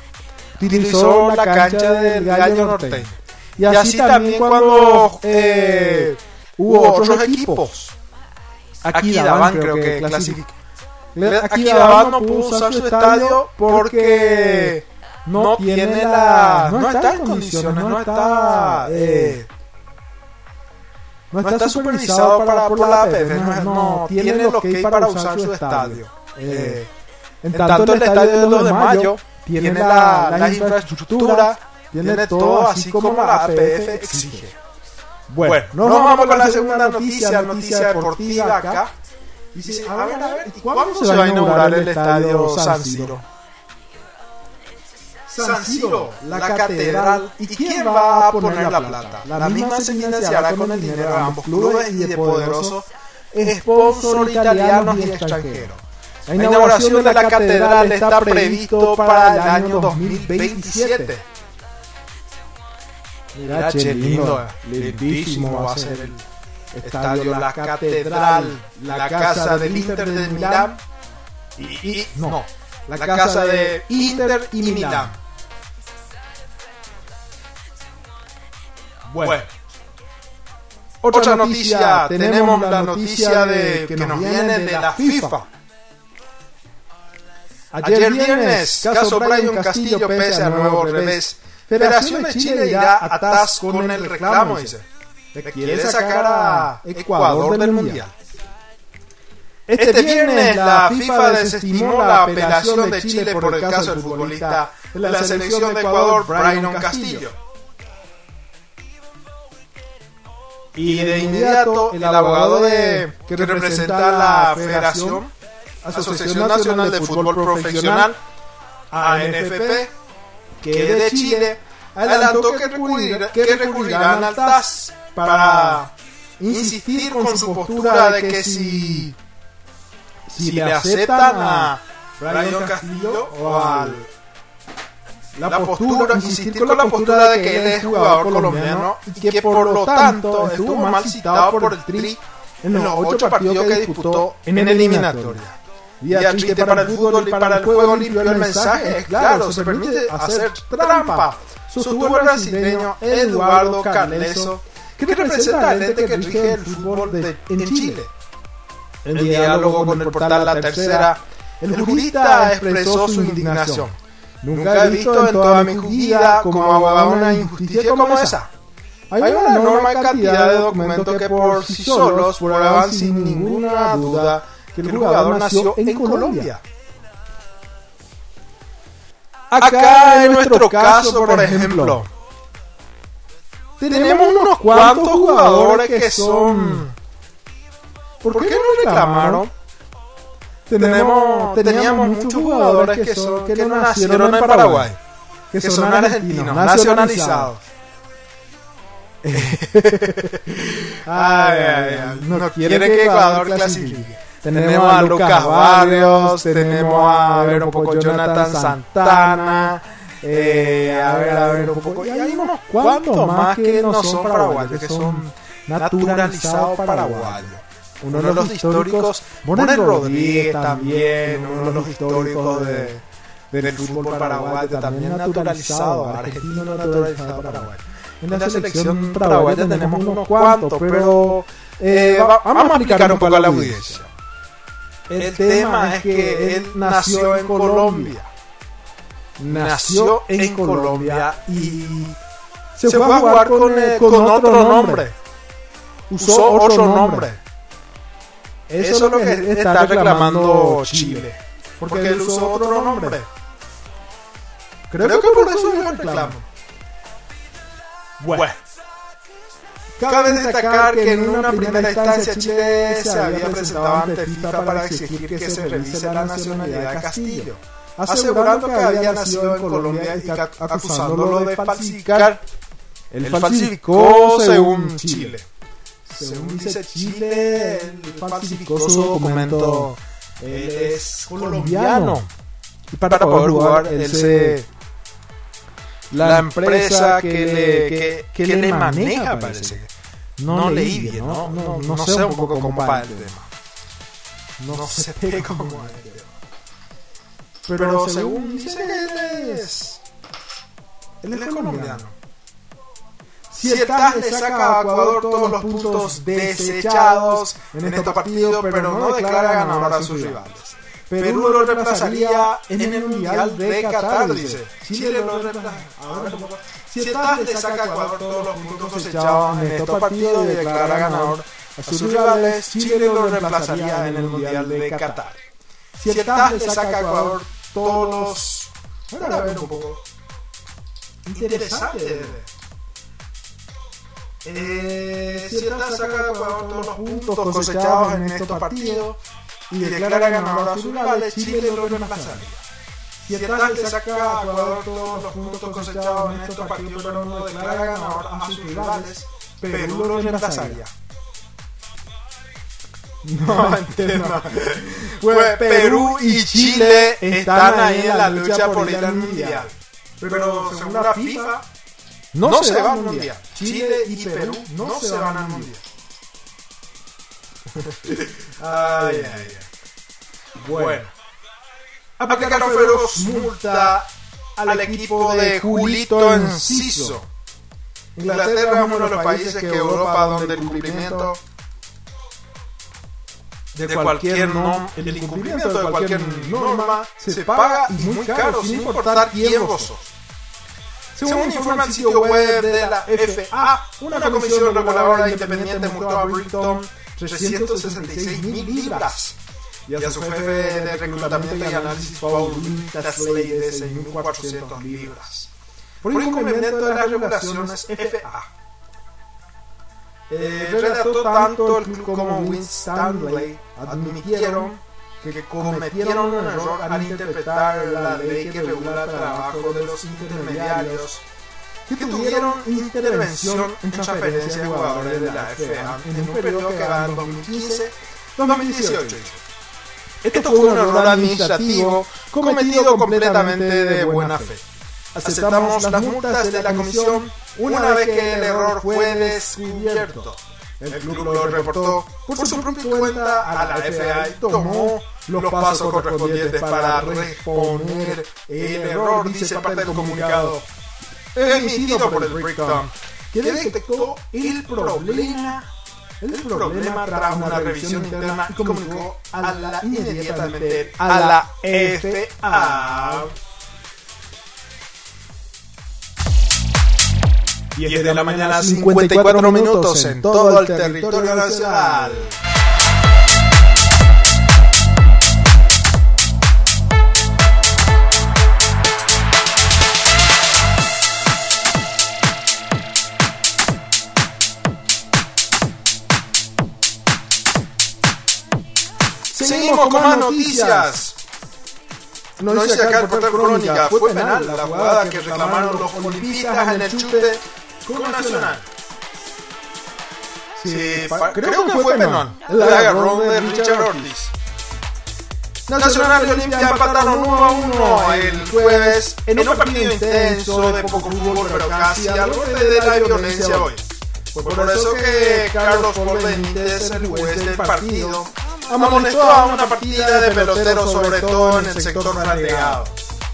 utilizó la cancha del Gallo Norteño. Y así también cuando eh, hubo otros equipos. Aquí Daban creo que clasificó. Aquí Daban no pudo usar su estadio porque no tiene la... no está en condiciones, no está... Eh, no está, supervisado para, por la APF, no, tiene lo que hay para usar su estadio. Eh, en tanto, el estadio de los de Mayo tiene la, la infraestructura, tiene todo así como la APF exige. Bueno, nos vamos con la segunda noticia, noticia deportiva acá. Dice, a ver, a ver, ¿cuándo se va a inaugurar el estadio San Siro? San Siro, la, catedral. ¿Y quién va a poner la plata? La misma se financiará con el dinero de ambos clubes y de poderosos sponsors italianos y extranjeros. La inauguración de la catedral está previsto para el año 2027. Mira, che lindo, lindísimo va a ser el estadio La Catedral, la casa del Inter de Milán y, no, la casa de Inter y Milán. Bueno. Otra noticia, tenemos la noticia de que nos viene de la FIFA. Ayer viernes, caso Brian Castillo pese a nuevo revés. Federación de Chile irá atrás con el reclamo, dice. quiere sacar a Ecuador del Mundial. Este viernes la FIFA desestimó la apelación de Chile por el caso del futbolista de la selección de Ecuador, Brian Castillo. Y de inmediato el abogado de, que representa la Federación, Asociación Nacional de Fútbol Profesional, ANFP, que es de Chile, adelantó que, recurrir, que recurrirán al TAS para insistir con su postura de que si, si le aceptan a Brian Castillo o al la, postura, insistir con la postura de que él es jugador colombiano y que por lo tanto estuvo mal citado por el Tri en los ocho partidos que disputó en eliminatoria. Día triste para el fútbol y para el juego limpio. El mensaje es claro, se permite hacer trampa. Sostuvo el brasileño Eduardo Carleso, que representa el ente que rige el fútbol de, en Chile. En diálogo con el portal La Tercera, el jurista expresó su indignación Nunca he visto en toda mi vida como abogado una injusticia como esa. Hay una enorme cantidad de documentos que por sí solos prueban sin ninguna duda que el jugador nació en Colombia. Acá en nuestro caso, por ejemplo, tenemos unos cuantos jugadores que son... ¿Por qué no reclamaron? Tenemos, teníamos muchos jugadores que, son, que no nacieron en Paraguay, que son argentinos, nacionalizados. ay, ay, no, quiere que Ecuador clasifique. Tenemos a Lucas Barrios, tenemos a ver un poco Jonathan Santana, Eh, a ver, a ver, un poco. Y hay unos cuantos más que no son paraguayos, que son naturalizados paraguayos. Uno de los históricos, Morel Rodríguez también, uno de los históricos de, del fútbol paraguayo, también naturalizado, argentino naturalizado paraguayo. En la selección paraguaya tenemos unos cuantos, pero eh, va- vamos a explicar un poco a la audiencia. El tema es que él nació en Colombia. Nació en Colombia y se fue a jugar con, eh, con otro nombre. Usó otro nombre. Eso es lo que está reclamando Chile. Porque él usó otro nombre. Creo que por eso yo reclamo. Bueno. Cabe destacar que en una primera instancia Chile se había presentado ante FIFA para exigir que se revise la nacionalidad de Castillo, asegurando que había nacido en Colombia y ac- acusándolo de falsificar. Él falsificó según Chile. Según dice Chile, él falsificó su documento. Él es colombiano. Y para poder jugar, él se la empresa que le, que, que le maneja, parece. No, leí bien, ¿no? No, no, sé un poco cómo va el tema. No sé cómo va el tema. Pero según dice él es... Él es colombiano. Si el TAS le saca a Ecuador todos los puntos desechados en estos partidos, pero no declara ganador a sus rivales. Perú lo reemplazaría en el Mundial de Qatar, dice. Chile lo reemplazaría. Ahora, si el TAS le saca a Ecuador todos los puntos cosechados en estos partidos y declara ganador a sus rivales, Chile lo reemplazaría en el Mundial de Qatar. Si el TAS le saca a Ecuador todos los... Bueno, a ver un poco. Interesante. Eh, si el TAS saca a Ecuador todos los puntos cosechados en estos partidos y declara ganador a sus rivales, Chile lo reemplazaría. Si el TAS le saca a Ecuador todos los puntos cosechados en estos partidos, pero no declara ganador a sus rivales, Perú lo reemplazaría. No entiendo. Pues Perú y Chile están ahí en la lucha por ir al mundial. Pero según la FIFA, no, se van al mundial. Chile y Perú no se van al mundial. ay, ay, ay. Bueno. Aplicaron feroz multa al equipo de Julito Enciso. Inglaterra es uno de los países que Europa donde el cumplimiento de cualquier norma, el incumplimiento de cualquier norma se paga y muy caro sin importar quién vos sos. Según informa el sitio web de la FA, una comisión reguladora independiente multó a Brighton 366 mil libras y a su jefe de reclutamiento y análisis Paul Tasley de 6.400 libras por incumplimiento de las regulaciones FA. Eh, relató tanto el club como Win Stanley admitieron que cometieron un error al interpretar la ley que regula el trabajo de los intermediarios que tuvieron intervención en transferencia de jugadores de la FA en un periodo que va en 2015-2018. Esto fue un error administrativo cometido completamente de buena fe. Aceptamos las multas de la comisión una vez que el error fue descubierto. El club lo reportó por su propia cuenta a la FA y tomó los pasos correspondientes para reponer el error, dice parte del comunicado emitido por el Breakdown, que detectó el problema el problema tras una revisión interna y comunicó a la, inmediatamente a la FA. 10 de la mañana, 54 minutos en todo el territorio nacional. Seguimos con más noticias. Nos dice acá el portal Crónica, fue penal la jugada que reclamaron los olimpistas en el chute con Nacional. Sí, creo, que fue penal. El agarrón de Richard Ortiz. Nacional y Olimpia empataron 1 a 1 el jueves en un partido intenso de poco fútbol, pero casi al borde de la violencia hoy. Fue por eso que Carlos Paul Benítez, el juez del partido, amonestó a una partida de peloteros, sobre todo en el sector flanqueado.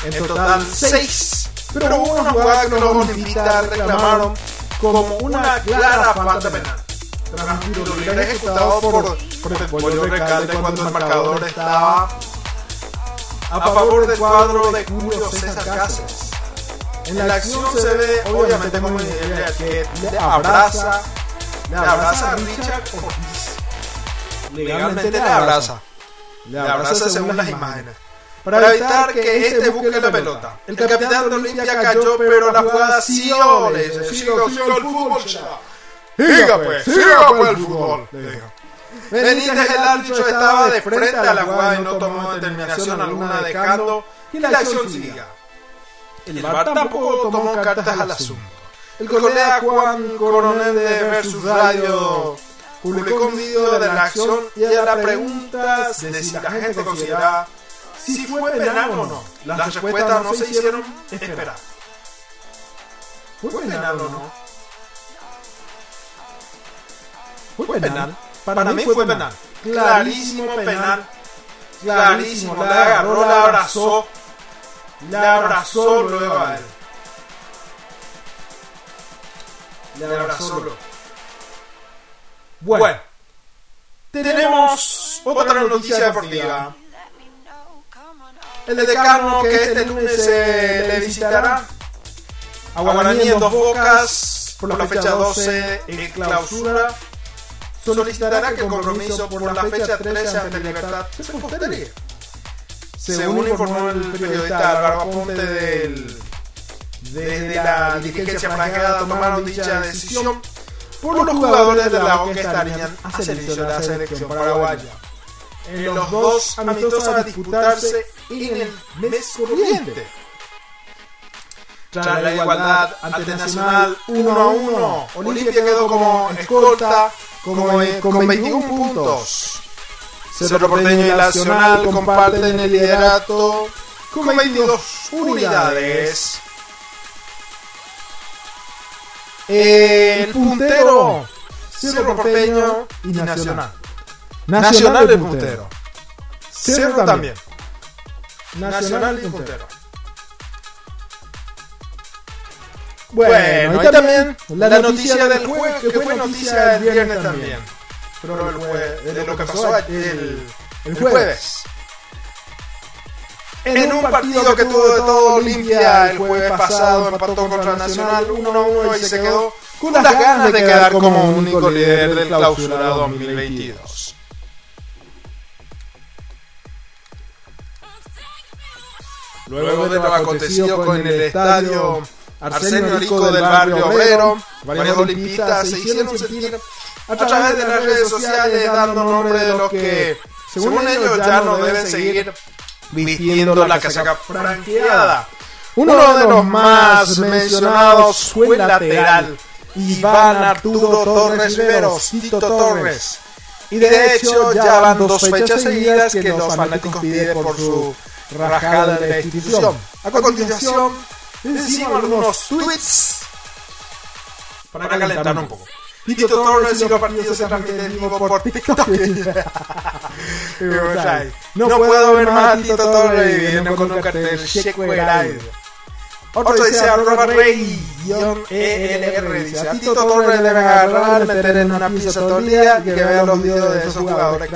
En total, 6. Pero hubo una jugada que los olimpistas reclamaron como una clara falta penal. Tras un tiro libre ejecutado por, por el pollo recalde cuando el marcador estaba a favor del cuadro de Julio César Cáceres. En la acción se ve obviamente como que le abraza, le abraza a Richard Ortiz. Legalmente le abraza. Le abraza según las imágenes. Para evitar que este busque la pelota. El capitán de Olimpia cayó, pero la jugada. Le dice, siga, siga el fútbol, ya. Siga pues, siga pues el fútbol. le dijo. Benítez el árbitro estaba de frente a la jugada y no tomó determinación alguna dejando que la acción siga. El VAR tampoco tomó cartas al asunto. El colega Juan Coronel de Versus Radio publicó un video de la acción y a la pregunta de si la gente consideraba si fue penal o no. Las respuestas no se hicieron esperar. ¿Fue penal o no? Fue penal. Para, mí fue penal. Clarísimo penal. Clarísimo. Le agarró, la abrazó. Le abrazó luego a él. Le abrazó luego. Bueno. Tenemos otra noticia deportiva. El decano que este lunes se le visitará. a Guaraní en dos bocas por la fecha 12 en clausura. solicitará que el compromiso por la fecha 13 ante Libertad se postergue. Según informó el periodista Álvaro Aponte del, desde la dirigencia franqueada tomaron dicha decisión por los jugadores de la O que estarían a servicio de la selección paraguaya. En los dos amistosos a disputarse en el mes corriente. Tras la igualdad ante Nacional 1 a 1, Olimpia quedó como escolta como, con 21 puntos. Cerro Porteño y Nacional comparten el liderato con 22 unidades. El puntero, Cerro Porteño y Nacional. Nacional el puntero. Cerro también. Nacional y puntero. Bueno, y también la, noticia del jueves, que fue noticia el viernes también. Pero el jueves, de lo que pasó el, el jueves. En un partido que tuvo de todo Olimpia el jueves pasado, empató contra Nacional 1-1 y se quedó con las ganas de quedar como único líder del clausura 2022. Luego de lo acontecido con el estadio Arsenio Rico del barrio obrero, varios olimpistas se hicieron sentir a través de las redes sociales dando nombre de los que, según ellos, ya no deben seguir vistiendo la casaca franqueada. Uno de los más mencionados fue el lateral Iván Arturo Torres Riveros, Tito Torres. Y de hecho ya van dos fechas seguidas que los fanáticos piden por su rajada de la institución. A continuación, Decimos algunos tweets para calentar un poco. Tito Torres y los partidos se transmiten en vivo por TikTok. no puedo ver más a Tito Torres viviendo con un cartel Checo Otro dice arroba rey ELR dice a Tito Torres debe agarrar, meter en una pieza todo el día y que vea los videos de esos jugadores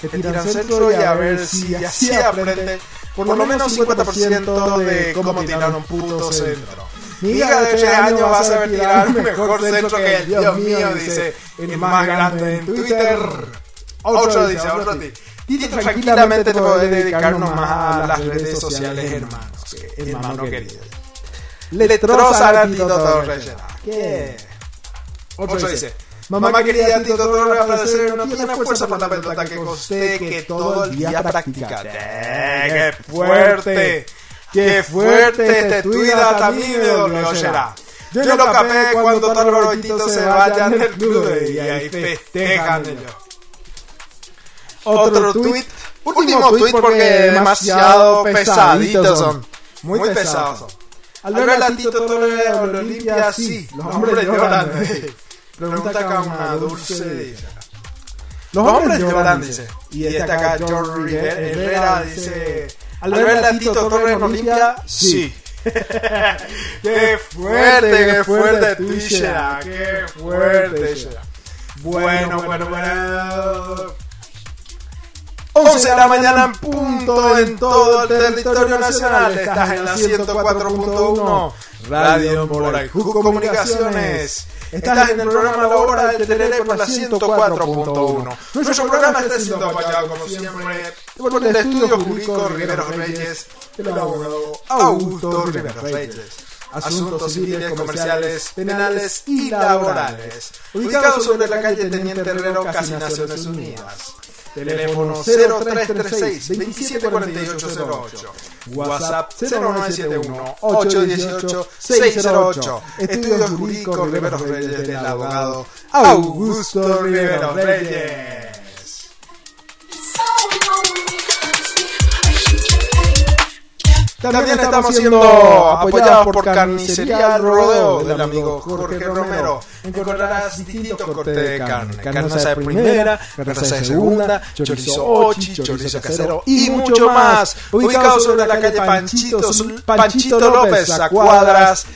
que tiran centro y a ver si así aprende por lo menos 50% de cómo tirar un puto centro. Mi hija de 3 años va a saber tirar un mejor centro que el Dios mío, dice el más grande en Twitter. Otro dice, otro dice. Tito tranquilamente te podés dedicarnos más a las redes sociales, hermanos. Hermano querido. Le destrozan a Tito Torres. ¿Qué? Otro dice. Mamá quería Tito Torres aparecer no tiene fuerza para la pelota que costé que todo el día practicar. ¡Qué fuerte! ¡Qué fuerte este tuida también me dolió será! Yo lo capé cuando Toro y Tito se vayan del club y ahí festejan ellos. Otro tweet. Último tweet porque demasiado pesaditos son. Muy pesados son. Albert Tito Torre Olimpia, sí. Los hombres lloran. Pregunta acá una dulce. dice. Los hombres lloran, dice. Y está acá George Herrera, dice. Albert Tito Torres Olimpia, sí. qué fuerte, qué fuerte Twitchera, qué fuerte. Bueno, bueno, bueno. 11 de la mañana en punto en todo el territorio nacional. Estás en la 104.1 Radio Moraijú Comunicaciones. Estás en el programa La Hora del Tereré por la 104.1. Nuestro programa está siendo apoyado, como siempre, por el Estudio Jurídico Riveros Reyes, el abogado Augusto Riveros Reyes. Asuntos civiles, comerciales, penales y laborales. Ubicado sobre la calle Teniente Herrero, casi Naciones Unidas. Teléfono 0336 274808. WhatsApp 0971 818 608. Estudio Jurídico Riveros Reyes del abogado Augusto Riveros Reyes. También estamos siendo apoyados por Carnicería Rodeo del amigo Jorge Romero. Encontrarás distintos cortes de carne. Carne de primera, carne de segunda, chorizo ochi, chorizo casero y mucho más. Ubicado sobre la calle Panchito, Panchito López, a cuadras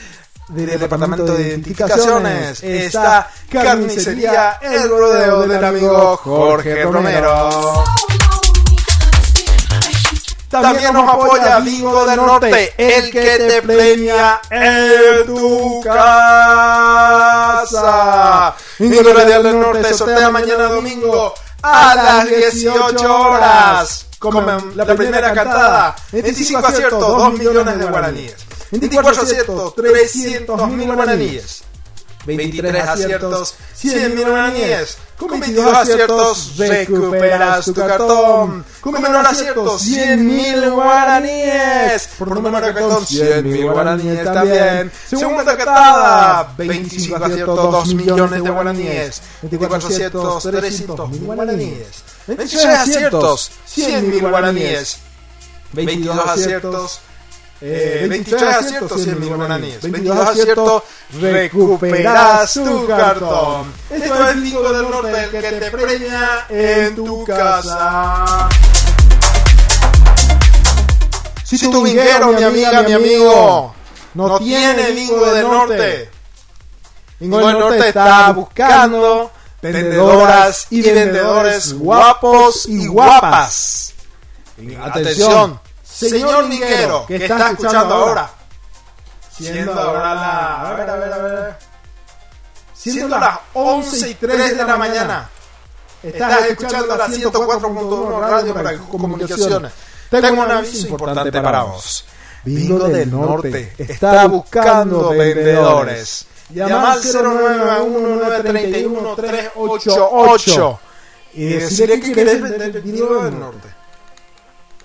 del departamento de identificaciones está Carnicería El Rodeo del amigo Jorge Romero. También nos apoya Bingo del Norte, el que te premia en tu casa. Bingo Radial del Norte sortea mañana domingo a las 18 horas. Como la primera cantada, 25 aciertos, 2 millones de guaraníes. 24 aciertos, 300 mil guaraníes. 23 aciertos, 100 mil guaraníes. Con 22 aciertos recuperas tu cartón. Con menor acierto 100 mil guaraníes. Por número de cartón 100 mil guaraníes también. Segunda cartada 25 aciertos 2 millones de guaraníes. 24 aciertos 300 mil guaraníes. 23 aciertos 100 mil guaraníes. 22 aciertos eh, 23 aciertos, 100 mil guaraníes. 22 aciertos, recuperas tu cartón. Esto es Bingo del Norte, el que te premia en tu casa. Si tu vinguero, mi amiga, mi amigo, no tiene Bingo del Norte, Bingo del Norte está buscando vendedoras y vendedores guapos y guapas. Atención Señor Niquero, que está escuchando ahora. Siendo ahora la. A ver, a ver, a ver. Siendo las 11 y 3 de la mañana. Estás escuchando la 104.1 Radio para Comunicaciones. Tengo un aviso importante para vos. Bingo del Norte está buscando vendedores. Llama al 0911-931-388 y decirle que querés vender Bingo del Norte.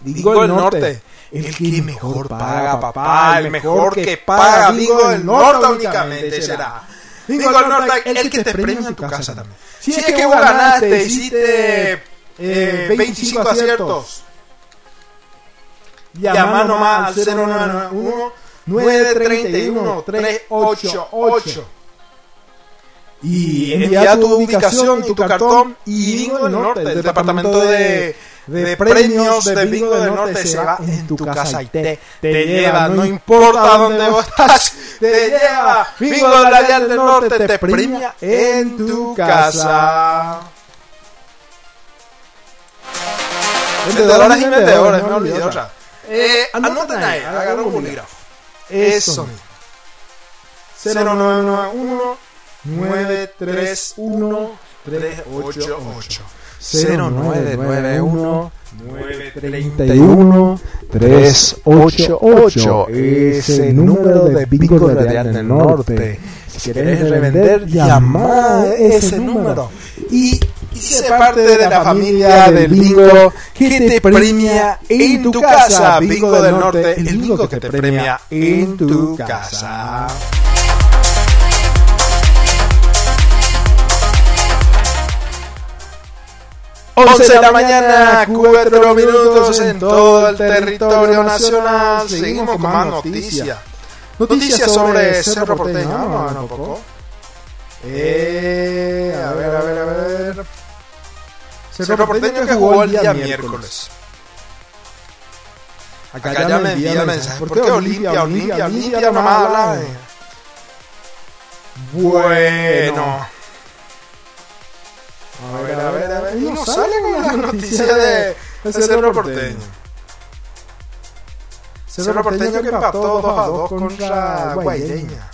Bingo del Norte, el que mejor paga, papá, el mejor que paga. Bingo del Norte únicamente será. Bingo del Norte, el que te premia en tu casa también. Si es que vos ganaste, hiciste eh, 25 aciertos, llama nomás al 0991 931 388 y envía tu ubicación y tu cartón. y Bingo del Norte, del departamento de de premios de Bingo del Norte se va en tu casa y te, te lleva, no importa dónde vos estás, te lleva. Bingo del del Norte te premia en tu casa. Vendedores y vendedores, me olvidé otra. Eh, anoten ahí, agarra un bolígrafo. Eso. 0991 931 388 0991 931 388 ese número de Bingo Radial del Norte. Si quieres revender, llama ese número. Y, y sé parte de la familia del Bingo que te premia en tu casa. Bingo del Norte, el Bingo que te premia en tu casa. 11 de la mañana, 4 minutos en todo el territorio nacional. Seguimos con más noticias. Noticias sobre Cerro Porteño. Vamos a ver un poco. Eh, a ver, a ver, a ver. Cerro Porteño que jugó el día miércoles. Acá ya me envía mensaje. ¿Por qué Olimpia, Olimpia, Olimpia nomás habla? eh? Bueno. A ver, a ver, a ver. Y nos sale con la noticia de, de Cerro Porteño. Cerro Porteño que empató 2 a 2 contra Guaireña.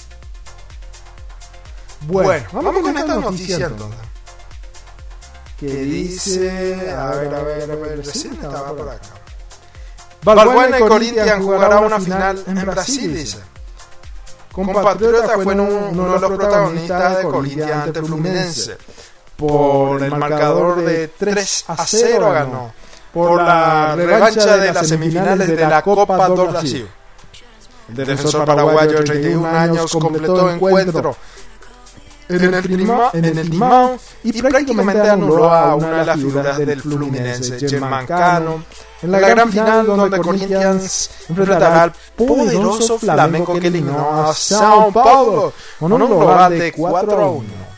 Bueno, vamos con esta noticia entonces. Que dice. A ver, a ver, a ver. Recién estaba por acá. Balbuena y Corinthians jugará una final en Brasil, dice. Compatriota fue uno, uno de los protagonistas de Corinthians ante Fluminense. Por el marcador de 3 a 0 ganó. Por la revancha de las semifinales de la Copa do Brasil. El defensor paraguayo de 31 años completó encuentro en el, Timao, en el Timao y prácticamente anuló a una de las figuras del Fluminense, Germán Cano, en la gran final donde Corinthians enfrentará al poderoso Flamengo que eliminó a Sao Paulo con un global de 4 a 1.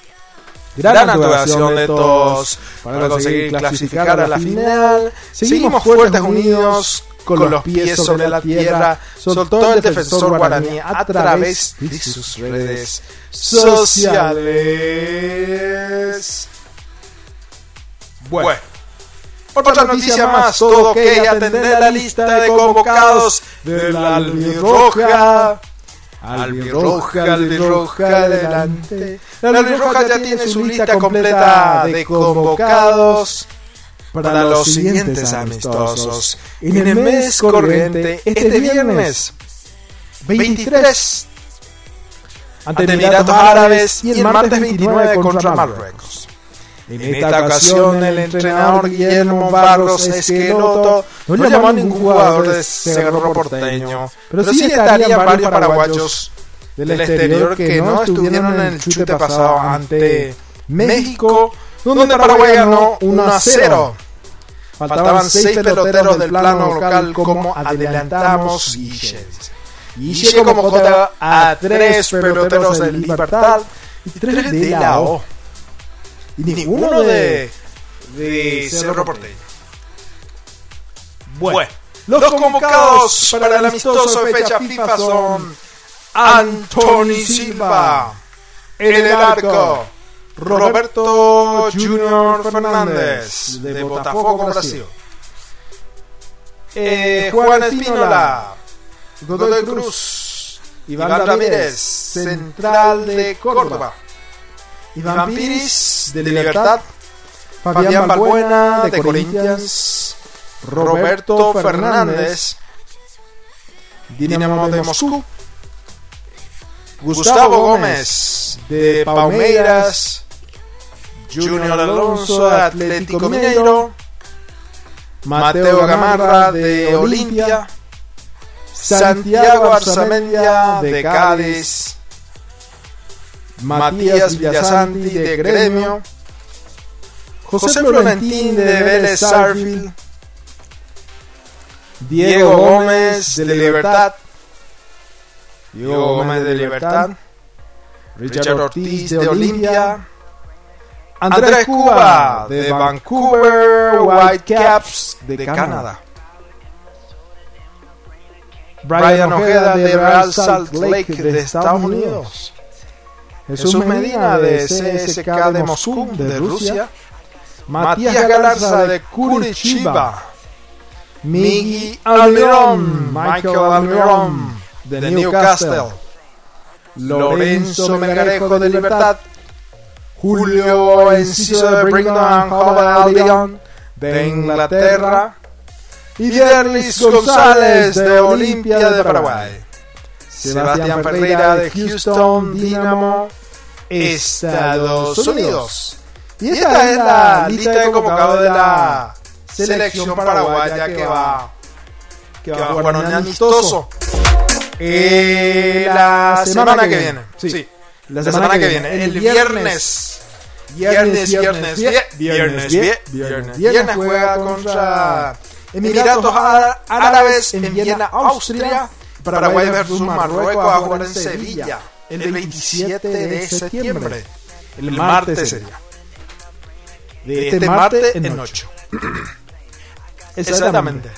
Gran actuación de todos para conseguir clasificar a la final. Seguimos fuertes unidos con los pies sobre la tierra, soltó el defensor guaraní a través de sus redes sociales. Bueno, otra noticia más, todo que atender la lista de convocados de la albirroja. Albirroja, albirroja, adelante. La albirroja ya tiene su lista completa de convocados para los siguientes amistosos. En el mes corriente, este viernes 23 ante Emiratos Árabes y el martes 29 contra Marruecos. En esta ocasión el entrenador Guillermo Barros Esqueloto no llamó a ningún jugador de Cerro Porteño, pero sí estarían varios paraguayos del exterior que no estuvieron en el chute pasado ante México, donde Paraguay ganó 1 a 0. Faltaban 6 peloteros del plano local como adelantamos Guille. Guille como J a 3 peloteros del Libertad y 3 de la O. Y ninguno de, de Cerro Porteño. Bueno, los convocados para el amistoso de fecha FIFA son Anthony Silva. En el arco. Roberto Junior Fernández de Botafogo, Brasil. Eh, Juan Espínola, Godoy Cruz, Iván Ramírez, Central de Córdoba. Iván Piris de Libertad, Fabián Balbuena de Corinthians, Roberto Fernández, Dinamo de Moscú, Gustavo Gómez de Palmeiras, Junior Alonso de Atlético Mineiro, Mateo Gamarra de Olimpia, Santiago Arzamendia de Cádiz, Matías Villasanti de Gremio, José Florentín de Vélez Sarfield, Diego Gómez de Libertad, Diego Gómez de Libertad, Richard Ortiz de Olimpia, Andrés Cuba de Vancouver Whitecaps de Canadá. Brian Ojeda de Real Salt Lake de Estados Unidos. Jesús Medina de CSK de Moscú de Rusia. Matías Galarza de Curitiba. Miggy Almirón, Michael Almirón de Newcastle. Lorenzo Melgarejo de Libertad. Julio Enciso de Brighton Hove Albion de Inglaterra. Y Derlis González de Olimpia de Paraguay. Sebastián Ferreira de Houston Dynamo, Estados Unidos. Y esta es la lista de convocados de la selección paraguaya que va, que va a jugar un amistoso. Eh, la semana que viene. Sí, la semana que viene. El viernes Viernes, viernes, viernes, viernes, viernes, viernes juega contra Emiratos Árabes en Viena, Austria. Paraguay versus Marruecos a jugar en Sevilla el 27 de septiembre. El martes sería. De este martes en 8. Exactamente.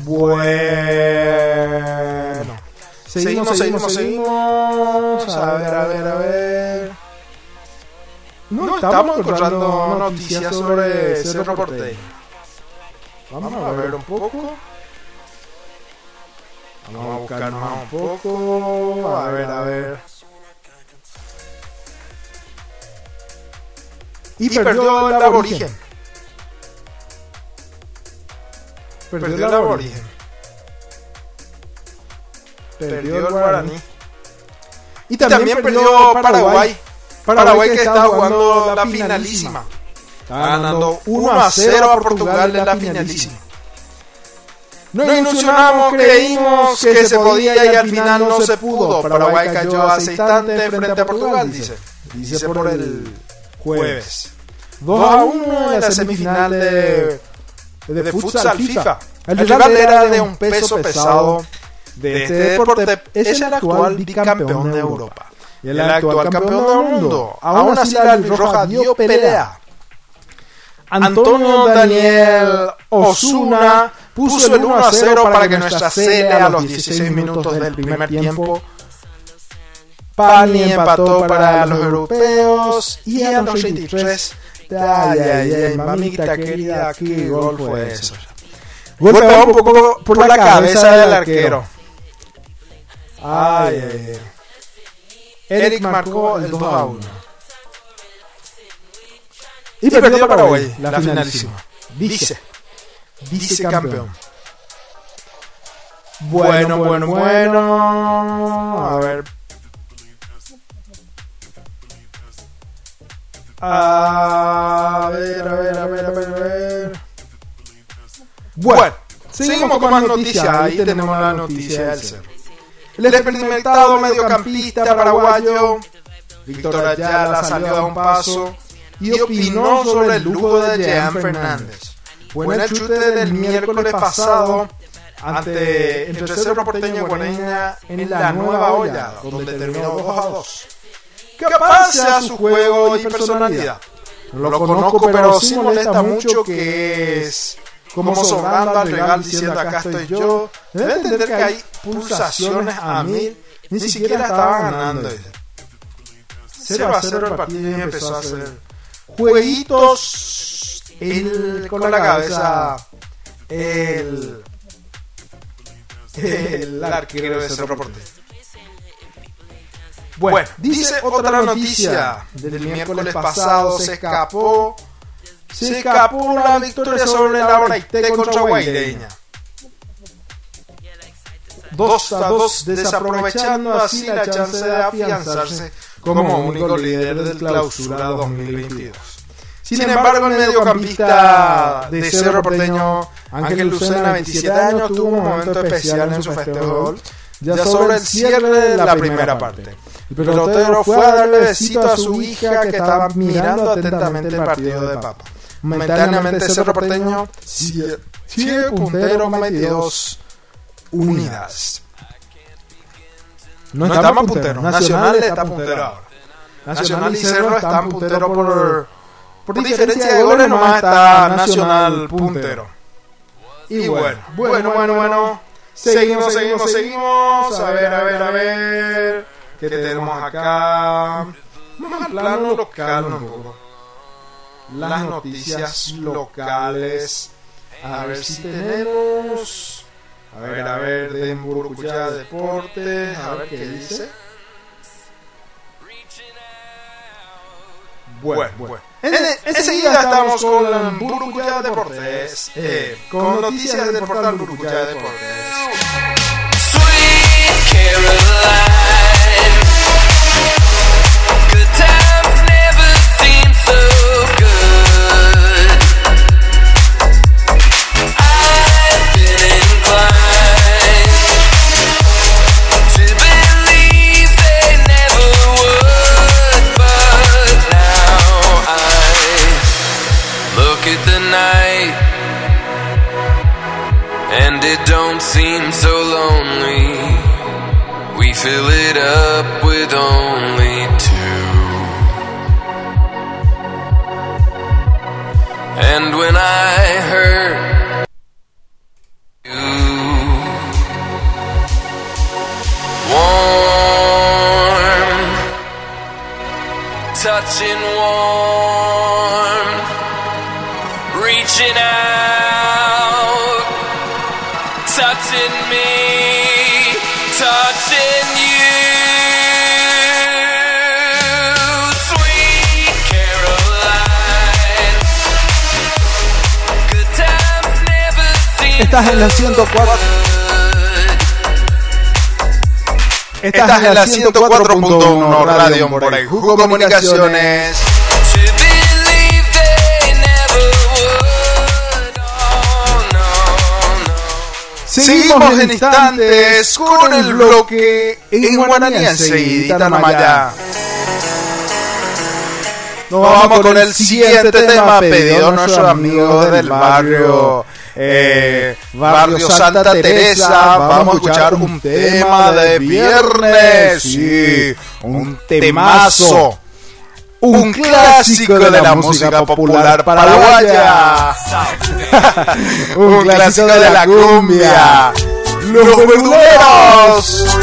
Bueno. Seguimos, seguimos, seguimos. A ver, a ver, a ver. No, estamos encontrando noticias sobre Cerro Porteño. Vamos a ver un poco. Vamos a buscar más un poco. A ver, a ver. Y, perdió el aborigen. Perdió el aborigen. Perdió el guaraní. Y también perdió Paraguay. Paraguay que está jugando la finalísima. Ganando 1 a 0 a Portugal en la finalísima. No ilusionamos, creímos que se podía y al final no se pudo. Paraguay cayó hace instante frente a Portugal, dice. Dice por el jueves. 2 a 1 en la semifinal de, de futsal FIFA. El rival era de un peso pesado de este deporte. Es el actual bicampeón de Europa. Y el actual campeón del mundo. Aún así la Roja dio pelea. Antonio Daniel Osuna puso el 1 a 0 para que nuestra sede a los 16 minutos del primer tiempo. Pani empató para los europeos y a los 23. Ay, ay, ay, mamita querida, qué gol fue eso. Golpeó un poco por la cabeza del arquero. Ay, ay, ay. Eric marcó el 2 a 1. Y perdió Paraguay, la finalísima. Dice. Dice campeón. Bueno, bueno, bueno. A ver. A ver, a ver, a ver, a ver, a ver. Bueno, seguimos con más noticias. Ahí tenemos la noticia del cerro. El experimentado mediocampista paraguayo Víctor Ayala salió a un paso y opinó sobre el lujo de Jean Fernández. Fue el chute del miércoles pasado ante entre Cerro Porteño y Guareña en la nueva olla, donde terminó 2 a 2. Capaz sea su juego y personalidad. Lo conozco, pero sí molesta mucho que es como sobrando al regal diciendo acá estoy yo. Debe entender que hay pulsaciones a mil, ni siquiera estaba ganando. 0 a 0 el partido y empezó a hacer jueguitos el, con la cabeza el, el arquero de Cerro Porteño. Bueno, dice otra noticia del miércoles pasado, se escapó se escapó la victoria sobre la Braite contra Guaireña. 2 a 2, desaprovechando así la chance de afianzarse como único líder del clausura 2022. Sin embargo, el mediocampista de Cerro Porteño, Ángel Lucena, 27 años, tuvo un momento especial en su festejo ya sobre el cierre de la primera parte. El pelotero fue a darle besito a su hija que estaba mirando atentamente el partido de Papa. Momentáneamente Cerro Porteño sigue puntero 22 unidades. No, estamos punteros. Nacional está puntero ahora. Nacional y Cerro están puntero por, por diferencia de goles, nomás está Nacional puntero. Y bueno, bueno, bueno, bueno. Seguimos, seguimos, seguimos. A ver, a ver, a ver. ¿Qué tenemos acá? Más plano local un poco las noticias locales. A ver si tenemos. A ver, a ver, de Burbuja Deporte. A ver qué dice. Bueno, bueno. En, enseguida estamos con Burbuja Deportes. Eh, con noticias del portal Burbuja Deportes. Sweet Caroline. been so lonely. We fill it up with only two. And when I hurt you, warm, touching. Estás en la 104. Estás en la 104.1 Radio Moray Jugo Comunicaciones. Seguimos en instantes con el bloque en guaraní enseguidita nomás ya. Nos Nos vamos con el siguiente tema pedido a nuestros amigos del barrio. Eh, barrio Santa Teresa, vamos a escuchar un tema de viernes, sí, un temazo, un clásico de la música popular paraguaya, un clásico de la cumbia, los verduleros,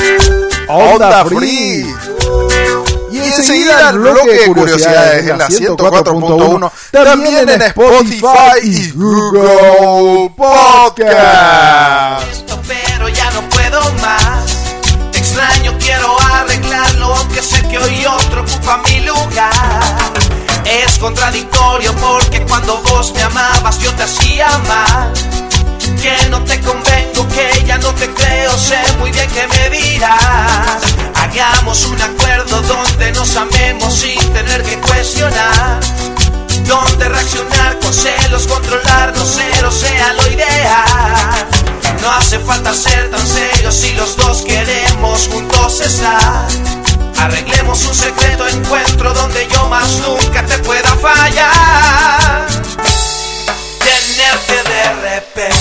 Onda Free. Y enseguida el bloque de curiosidades en la 104.1, también en Spotify y Google Podcast. pero ya no puedo más. Te extraño, quiero arreglarlo, aunque sé que hoy otro ocupa mi lugar. Es contradictorio porque cuando vos me amabas yo te hacía mal. Que no te convengo, que ya no te creo, sé muy bien que me dirás. Hagamos un acuerdo donde nos amemos sin tener que cuestionar. Donde reaccionar con celos, controlarnos, cero sea lo ideal. No hace falta ser tan serios si los dos queremos juntos estar. Arreglemos un secreto encuentro donde yo más nunca te pueda fallar. Repente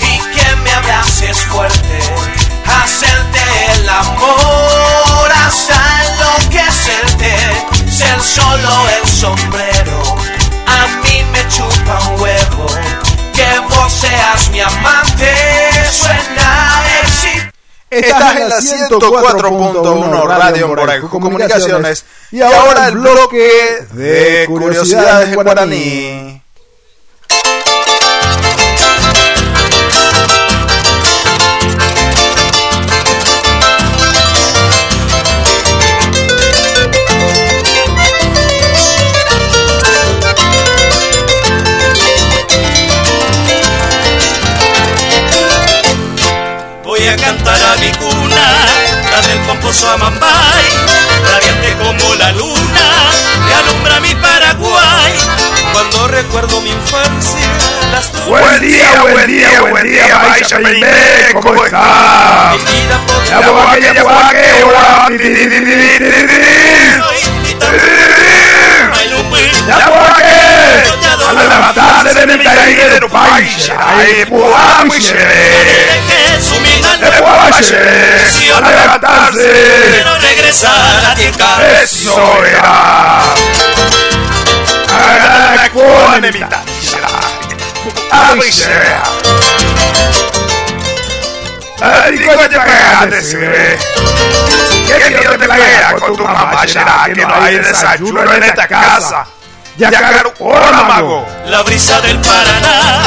y que me abraces fuerte. Hacerte el amor hasta enloquecerte. Ser solo el sombrero. A mí me chupa un huevo. Que vos seas mi amante. Suena excitante. Estás en la 104.1 Radio Moray Jugo Comunicaciones y ahora el bloque de curiosidades en guaraní. Pomposo Amambay, radiante como la luna, que alumbra mi Paraguay. Cuando recuerdo mi infancia, las Buen día, buen día, buen día, Perimé, ¿cómo está? Ya guaque, ya guaque, hola, al levantarse del inteiro país, aí pulamos e xerê. Al levantarse, quiero regresar a ti, eso era. Agradar con mi mitad, y xerê. Ay, coño, pegate, xerê. ¿Qué quiero te la con tu mamá? ¿Será que no hay desayuno en esta casa? Ya cagaron, hola, mago. La brisa del Paraná,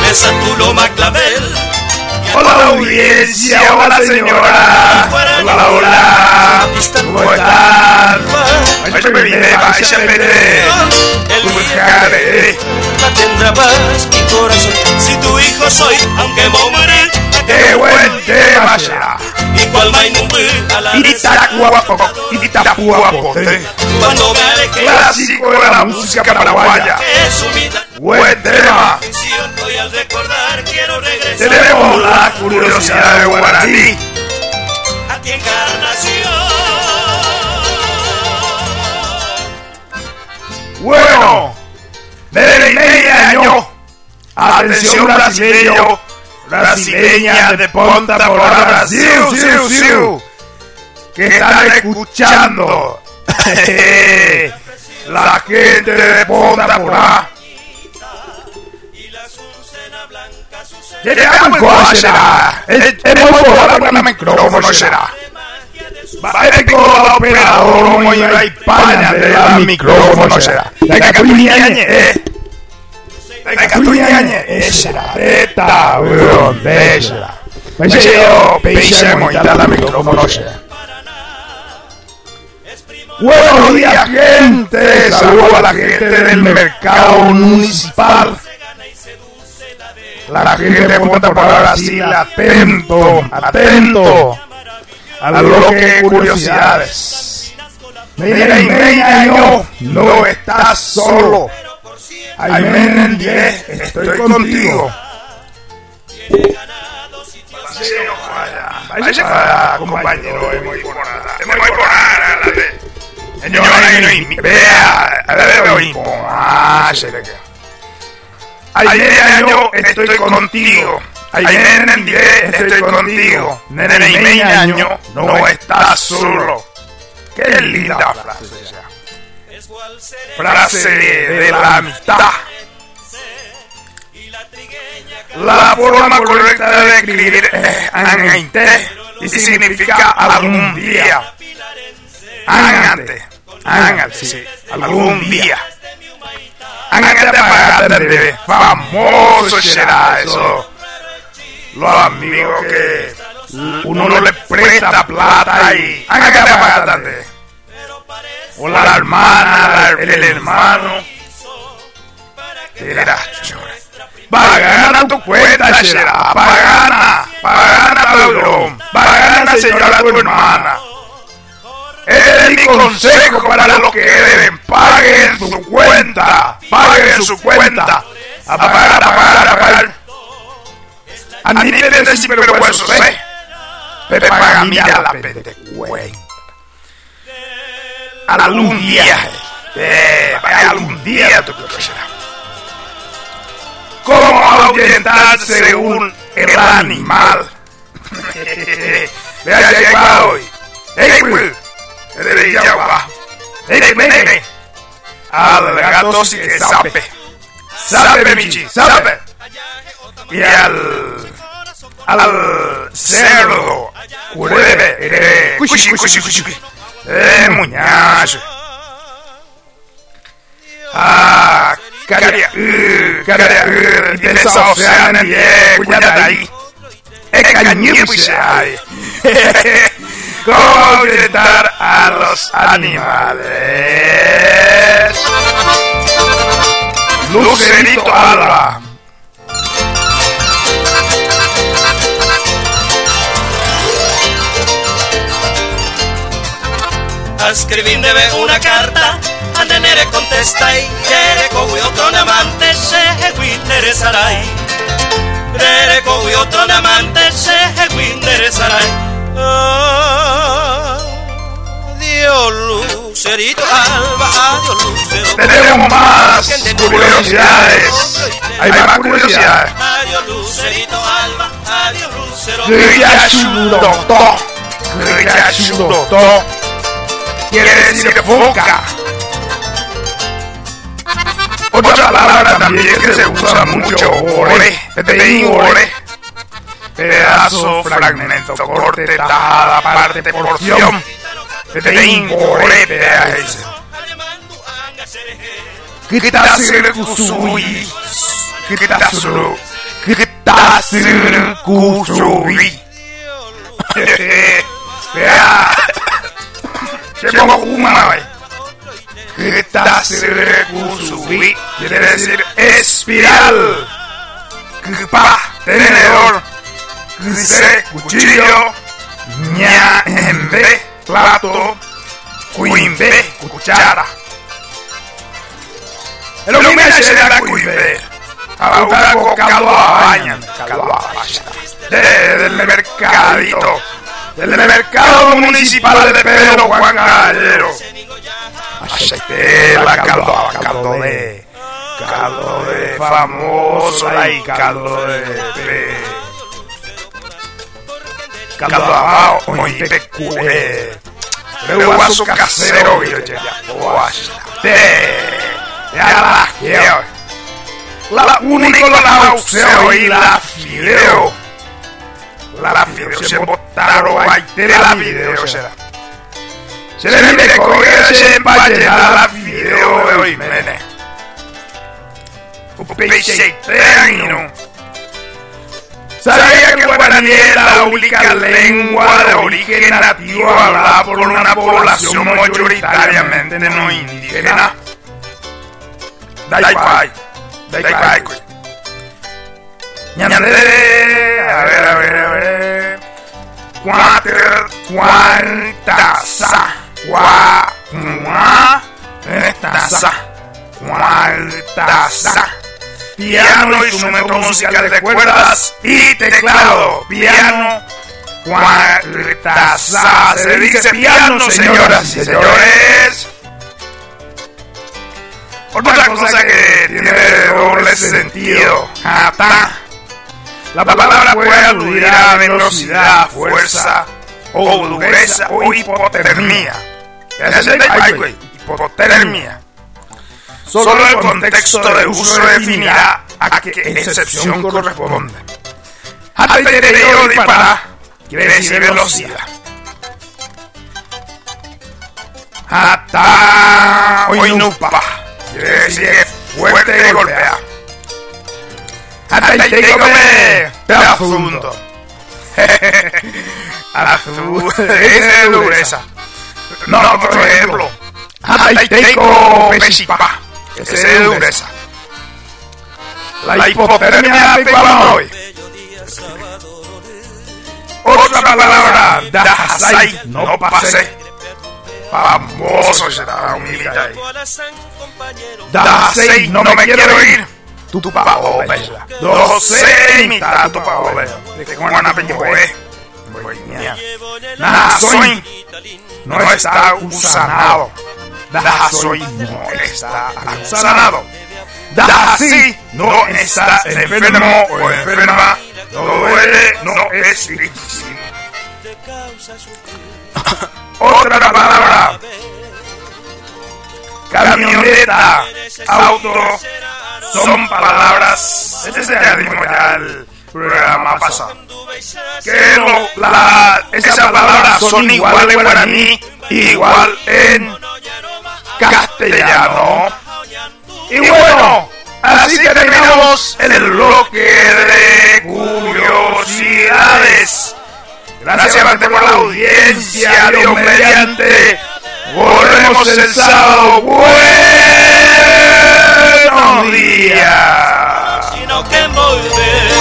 besa tu loma clavel. Hola, audiencia, hola, señora. Hola, hola. ¿Cómo están? Ay, me vine, vaya, vete. El Búscale. la tendrá paz mi corazón. Si tu hijo soy, aunque moriré, Qué buen tema será. Y cual mainumbe a la. Cuando me aleje, Clásico de la música paraguaya. Buen tema. Hoy al recordar quiero regresar Tenemos la curiosidad de guaraní. a ti encarnación. Bueno, desde y media año. Atención brasileño. Brasileña de Ponta por Brasil, siu, siu, que están escuchando. La gente de Ponta por A. Llegamos coche será. Es muy por el micrófono será. Vai con operador iba y paña de la micrófono será. La catuñañe, eh. La catuñañe, esa teta, weón, moita la micrófono. Buenos días, gente. Saludo a la gente del mercado municipal. La gente Punta por Brasil, atento, atento a lo que de curiosidades. Mira, y yo, no estás solo. Aymen 10, estoy contigo. Vaya para compañero, es muy por nada, por nada. Señor, vea, a ver, veo y ah, se le queda. Ayer año estoy contigo. Ayer en 10 estoy contigo. Nene año no estás solo. Qué linda frase. Frase de la amistad. La forma correcta de escribir es angante y significa algún día. Angante, angante, sí, algún día. Angante para famoso será eso los amigos que uno no le presta plata y haga que bastante. O la hermana, el, el hermano. Era Pagana tu cuenta, será. Pagana, pagana, padrón. Pagana, señora, tu hermana. Este es mi consejo para los que deben. Paguen su cuenta. Paguen su cuenta. A pagar, a pagar, a pagar. A mí me decís vergüenza, ¿eh? Pero para mí a la pende cuenta. Algún día, eh, algún día. ¿Cómo ahuyentar según el animal? Va hoy. ¡Ey, pues! ¡Ey, ya va! ¡Ey, ven! Al gato sí que sabe. Sabe, Michi, sabe. Y al al cerdo. Curebe, eh, muñacho. Ah, caria, uh, caria, uh, dessa oceana, é, cuidado aí. É cañizo, pues, ay. ¿Cómo orientar a los animales? Lucerito Alba. Scrivindeve una carta a tenere contestai Rere con otro amante se guindere sarai Rere con otro amante se guindere sarai Adiós lucerito alba, adiós lucero Tenemos más curiosidades. Hay más curiosidades. Adiós lucerito alba, adiós lucero Gryashudoto. Gryashudoto. Quiere decir foca. Otra palabra también que se usa mucho, ore, peteín, ore. Pedazo, fragmento, corte, tajada, parte, porción. Peteín, ore, pedazo. Kusui. Kitasuru. Kitasir kusui. Llevo una vez. Kitasir kusui. Quiere decir espiral. Tenedor. Cuchillo. Ña, embe, plato. Cuimbe, cuchara. El hombre se da cuimbe. Ahora caldo a baña. Caldo a baña. Del mercadito. Del mercado municipal de Pedro Juan Gallero. Aceite, la caldo caldo de. Caldo de famoso. Ay, caldo de. pe- Caldo abajo. Oye, pecue. Pero vaso casero. Yo ya. Ya la. La único la y la fideo. La fideo se botaron ahí de la video será. Se le mire cogerse en vallenata video y mene. Un peixe término. Sabía que guaraní es la única lengua de origen nativo hablada por una población mayoritariamente no indígena. Dai pai, dai pai. A ver, a ver, a ver. Cuatro, cuartaza, cua, cua, taza, cuartaza. Piano instrumento musical de cuerdas y teclado. Piano, cuartaza. Se dice piano, señoras y señores. Otra cosa que tiene doble sentido. Ata. La palabra puede aludir a velocidad, fuerza, o dureza, o hipotermia. Hipotermia. Solo el contexto de uso definirá a qué excepción corresponde. Deterioro disparar quiere decir velocidad. Hasta hoy nupa quiere decir fuerte de golpea. Hasta el me profundo. Azul, ese es dureza. No, por ejemplo. Es de dureza. La hipotermia pecuama hoy. Otra palabra, dajasai, no pasé. Famoso será un militar. Dajasai, no me quiero ir. Tu pavo, bella. Doce mitad tu pavo, bella. De que guana peñoe. Nasoy no está usanado. Dahasoy no está usanado. Dahasi no está enfermo o enferma. No duele, no es difícil. Otra palabra. Camioneta, auto, son palabras. Este es el ritmo ya el programa pasado. Que la, esas palabras son igual en guaraní, igual en castellano. Y bueno, así terminamos el bloque de curiosidades. Gracias Marte por la audiencia, Dios mediante. Volvemos el sábado. Buenos días. sino que envolver.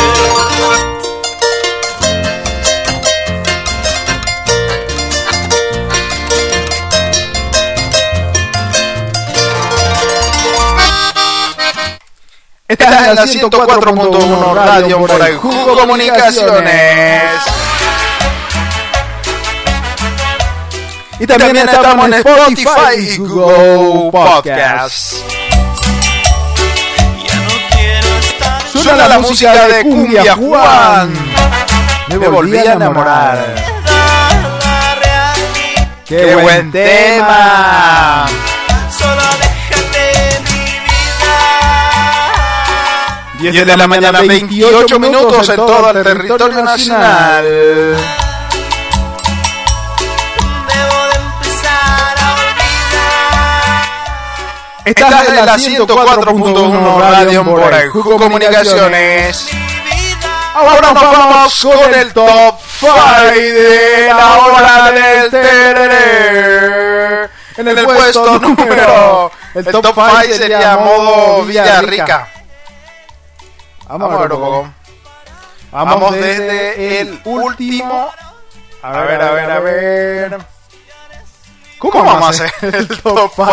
Estás en la 104.1 Radio por el Jugo Comunicaciones. Y también estamos en Spotify y Google Podcast. Suena la música de Cumbia Juan. Me volví a enamorar. la realidad. ¡Qué buen tema! Solo déjate mi vida. 10 de la mañana, 28 minutos en todo el territorio nacional. Estás en la 104.1 Radio por el Jugo Comunicaciones. Ahora nos vamos con el top 5 de la hora del tereré. En el puesto número. El top 5 sería modo Villarrica. Vamos a ver un poco. Vamos desde el último. A ver, a ver, a ver. ¿Cómo vamos a hacer el top 5?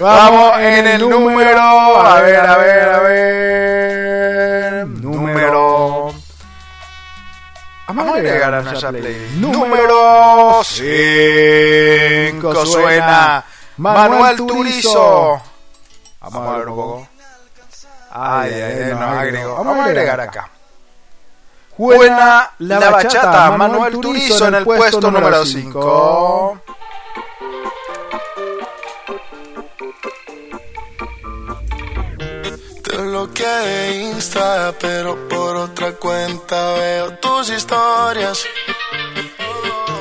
Vamos en el número. A ver, a ver, a ver. Número. Vamos a agregar a nuestra playlist. Número 5 suena Manuel Turizo. Vamos a ver un poco. Ay, ay, nos agregó. Vamos a agregar acá. Buena la bachata, Manuel Turizo en el puesto número 5. bloqueé de Insta, pero por otra cuenta veo tus historias.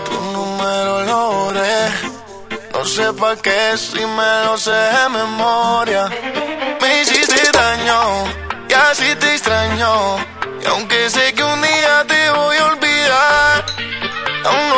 Tu número lo borré, no sé pa' qué si me lo sé de memoria. Me hiciste daño y así te extraño. Y aunque sé que un día te voy a olvidar, aún no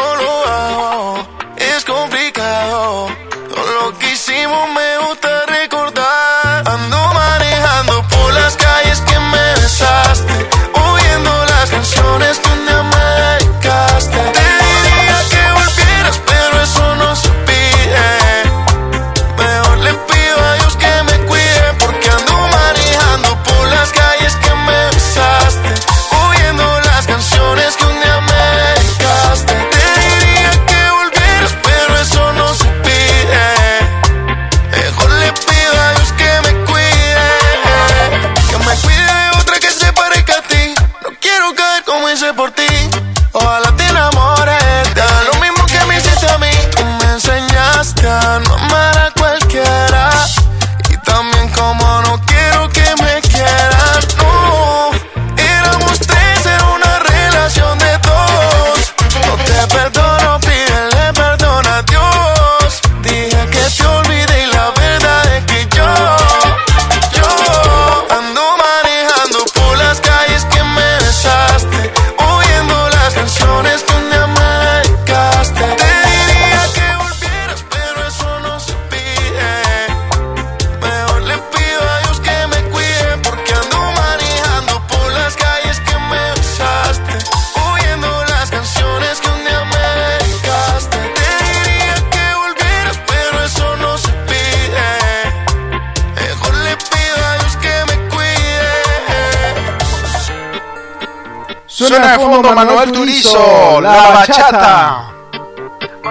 Arturizo, la bachata.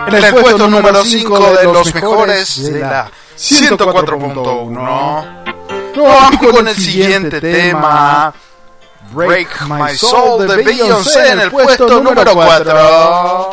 En el, el puesto número 5 de los mejores de la 104.1. Vamos con el siguiente tema. Break My Soul de Beyoncé en el puesto número 4.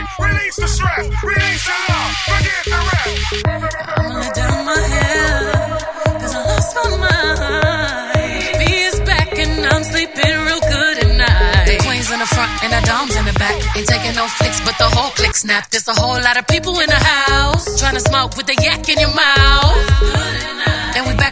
Release the. Release the. Forget the. I'm gonna down my I lost my mind. B is back and I'm sleeping real good at night. The queens in the front and the doms in the back. Ain't taking no but the whole snap. There's a whole lot of people in the house. Trying to smoke with a yak in your mouth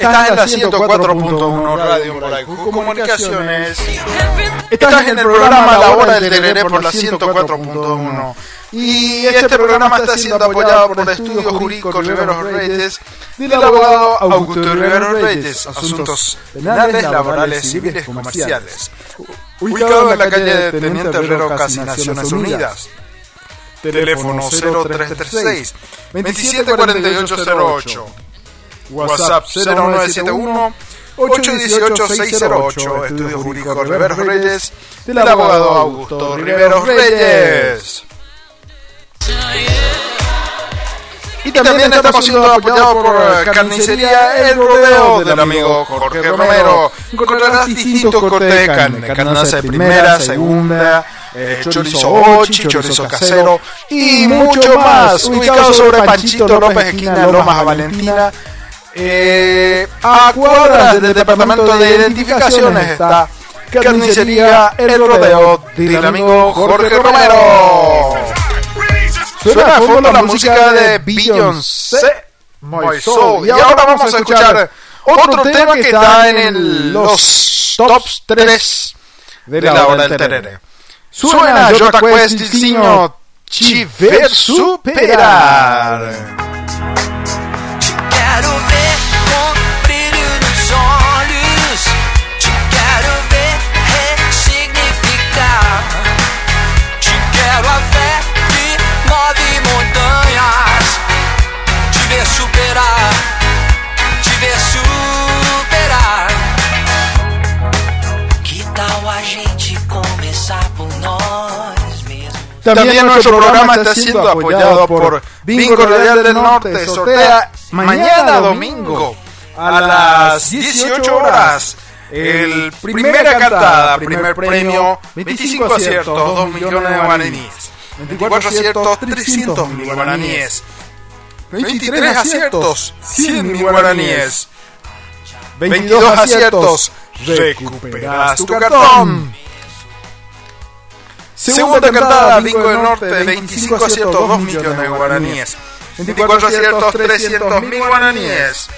Estás en la 104.1 Radio Moraicu Comunicaciones. Estás en el programa La Hora del Tereré por la 104.1. Y este programa está siendo apoyado por el Estudio Jurídico Riveros Reyes del abogado Augusto Riveros Reyes, asuntos penales, laborales, civiles, comerciales. Ubicado en la calle de Teniente Herrero, casi Naciones Unidas. Teléfono 0336 274808. WhatsApp 0971 818 608. Estudio Jurídico Riveros Reyes del abogado Augusto Riveros Reyes. Y también estamos siendo apoyados por eh, Carnicería El Rodeo del amigo Jorge Romero. Encontrarás distintos cortes de carne, carnaza de primera, segunda, eh, chorizo ochi, chorizo casero y mucho más. Ubicado sobre Panchito López, esquina Lomas a Valentina. Eh, a cuadras del departamento de identificaciones está Carnicería El Rodeo del amigo Jorge Romero. Suena a fondo la música de Beyoncé, My Soul. Y ahora vamos a escuchar otro tema que está en el- los tops 3 de la hora del terere. Suena Jota Quest il signo Ci ver superar. También nuestro programa está siendo apoyado por Bingo Radial del Norte. Sortea mañana domingo a las 18 horas. El primera cartada, primer premio, 25 aciertos, 2 millones de guaraníes. 24 aciertos, 300 mil guaraníes. 23 aciertos, 100 mil guaraníes. 22 aciertos, recuperas tu cartón. Segunda cartada, Bingo del Norte, 25 aciertos, 2 millones de guaraníes. 24 aciertos, 300 mil guaraníes.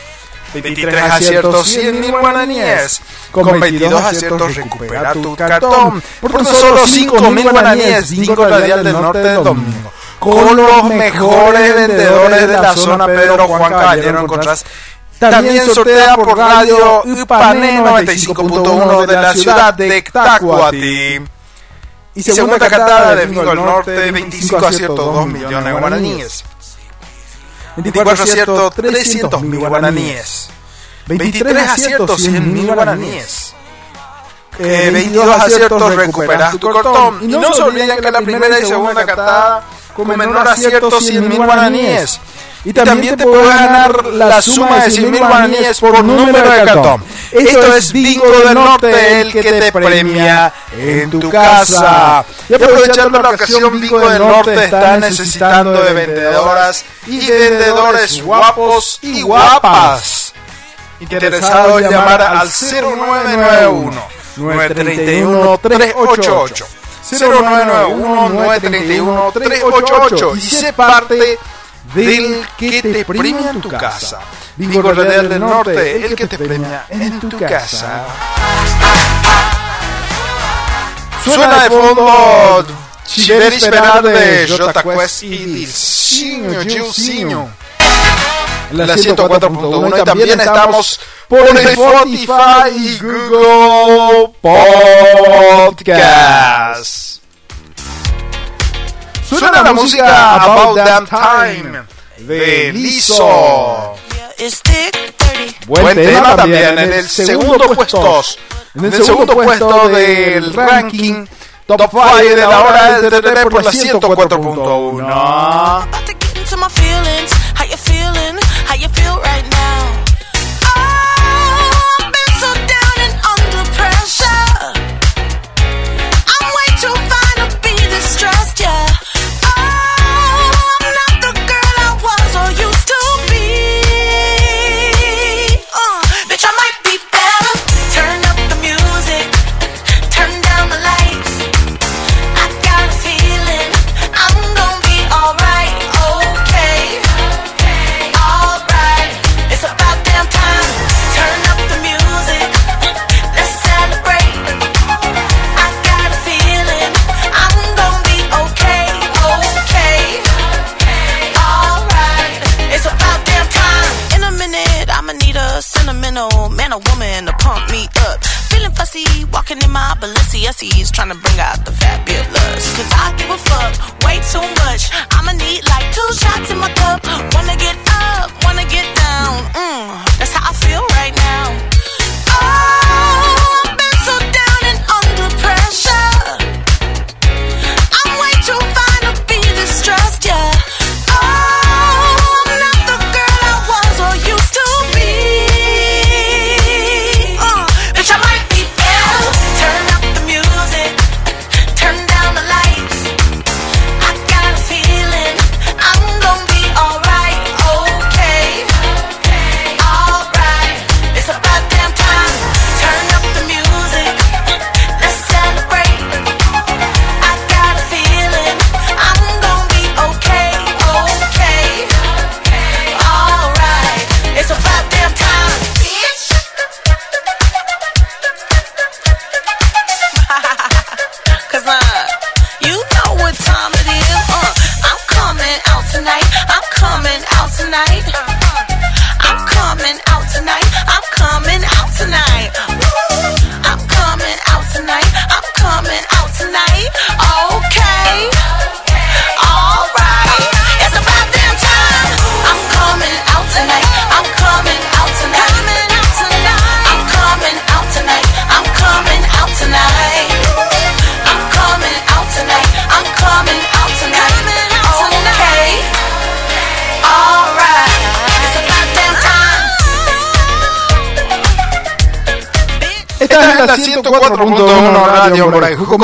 23 aciertos, 100 mil guaraníes. Con 22 aciertos, recupera tu cartón. Por tan solo 5 mil guaraníes, Bingo Radial del Norte de Domingo. Con los mejores vendedores de la zona Pedro Juan Caballero encontrás. También sortea por radio Upané 95.1 de la ciudad de Tacuati. Y segunda cartada de Bingo del Norte, 25 aciertos, 2 millones de guaraníes. 24 aciertos, 300 mil guaraníes. 23 aciertos, 100 mil guaraníes. Eh, 22 aciertos, recuperas tu cartón. Y no se olviden que la primera y segunda cartada con menor acierto 100 mil guaraníes. Y también te puedes ganar la suma de 100 mil guaraníes por número de cartón. Esto es Bingo del Norte, el que te premia en tu casa. Y aprovechando la ocasión, Bingo del Norte está necesitando de vendedoras y vendedores guapos y guapas. Interesados en llamar al 0991 931 388 0991 931 388 y sé parte del que te premia en tu casa. Bingo Radial del Norte, el que te premia en tu casa. Suena de fondo Chiveri Esperar de Jota Quest y Dilcinho, Gilcinho. La 104.1 y también estamos por Spotify y Google Podcast. Suena la música About Damn Time de Lizzo. Buen tema también en el segundo puesto. En el segundo puesto del ranking Top 5 de la hora del TTP por la 104.1.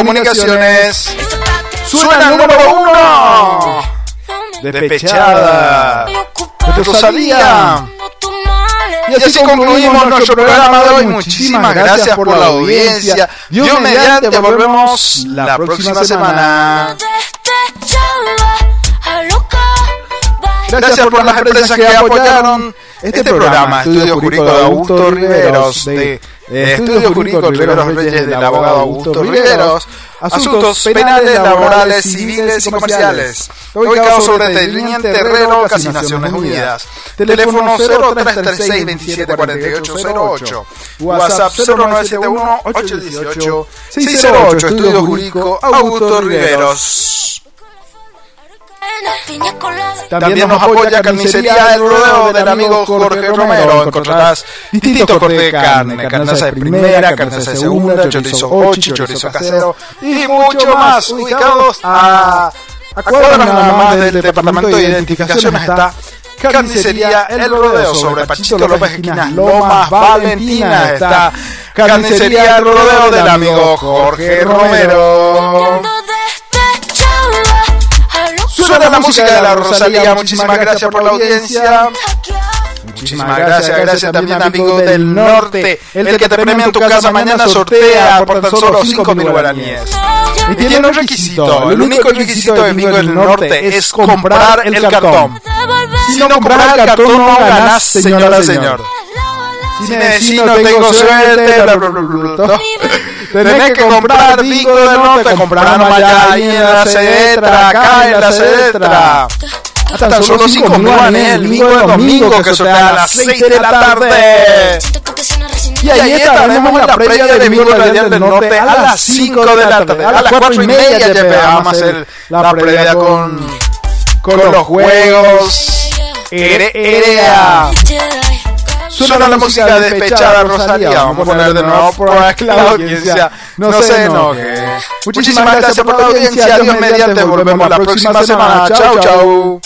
Comunicaciones. Suena el número 1. Despechada. De Rosalía. Y así concluimos nuestro programa de hoy. Muchísimas gracias por la audiencia. Dios mediante, volvemos la próxima semana. Gracias por las empresas que apoyaron este programa. Estudio Jurídico de Augusto Riveros. De, eh, Estudio Jurídico Riveros Reyes del abogado Augusto Riveros. Asuntos penales, laborales, civiles y comerciales. Ubicado sobre Teniente Terrero, casi Naciones Unidas. Teléfono 0336 274808. WhatsApp 0971 818 608. Estudio Jurídico Augusto Riveros. También nos apoya Carnicería El Rodeo del amigo Jorge Romero. Encontrarás distintos cortes de carne, carnaza de primera, carnaza de segunda, chorizo ochi, chorizo casero y mucho más. Ubicados a, a cuadras nada más del departamento de identificaciones está Carnicería El Rodeo sobre Pachito López Esquinas Lomas Valentina está Carnicería El Rodeo del amigo Jorge Romero. Suena la música de la Rosalía. Muchísimas gracias por la audiencia. Muchísimas gracias, gracias también amigo del norte, el que te premia en tu casa mañana sortea por tan solo 5 mil guaraníes. Y tiene un requisito, el único requisito de Amigo del Norte es comprar el cartón. Si no compras el cartón no ganás, señora, señor. Si me decís no tengo suerte, bla, bla, bla, bla, bla. Tenés que comprar Bingo del Norte, comprar nomás ya ahí en la Cedetra, acá en la Cedetra. Hasta tan solo 5 mil guaraníes el bingo del domingo que sortea a las 6 de la tarde. Y ahí estaremos en la previa de Bingo Radial del Norte a las 5 de la tarde. A las 4 y media ya vamos a hacer la previa con, con los juegos. Suena, la, música, música despechada, despechada Rosalía. Vamos a poner de nuevo por la audiencia. No, no se enoje. Muchísimas, gracias por la audiencia. Dios mediante. Volvemos la próxima semana. Chau, chau.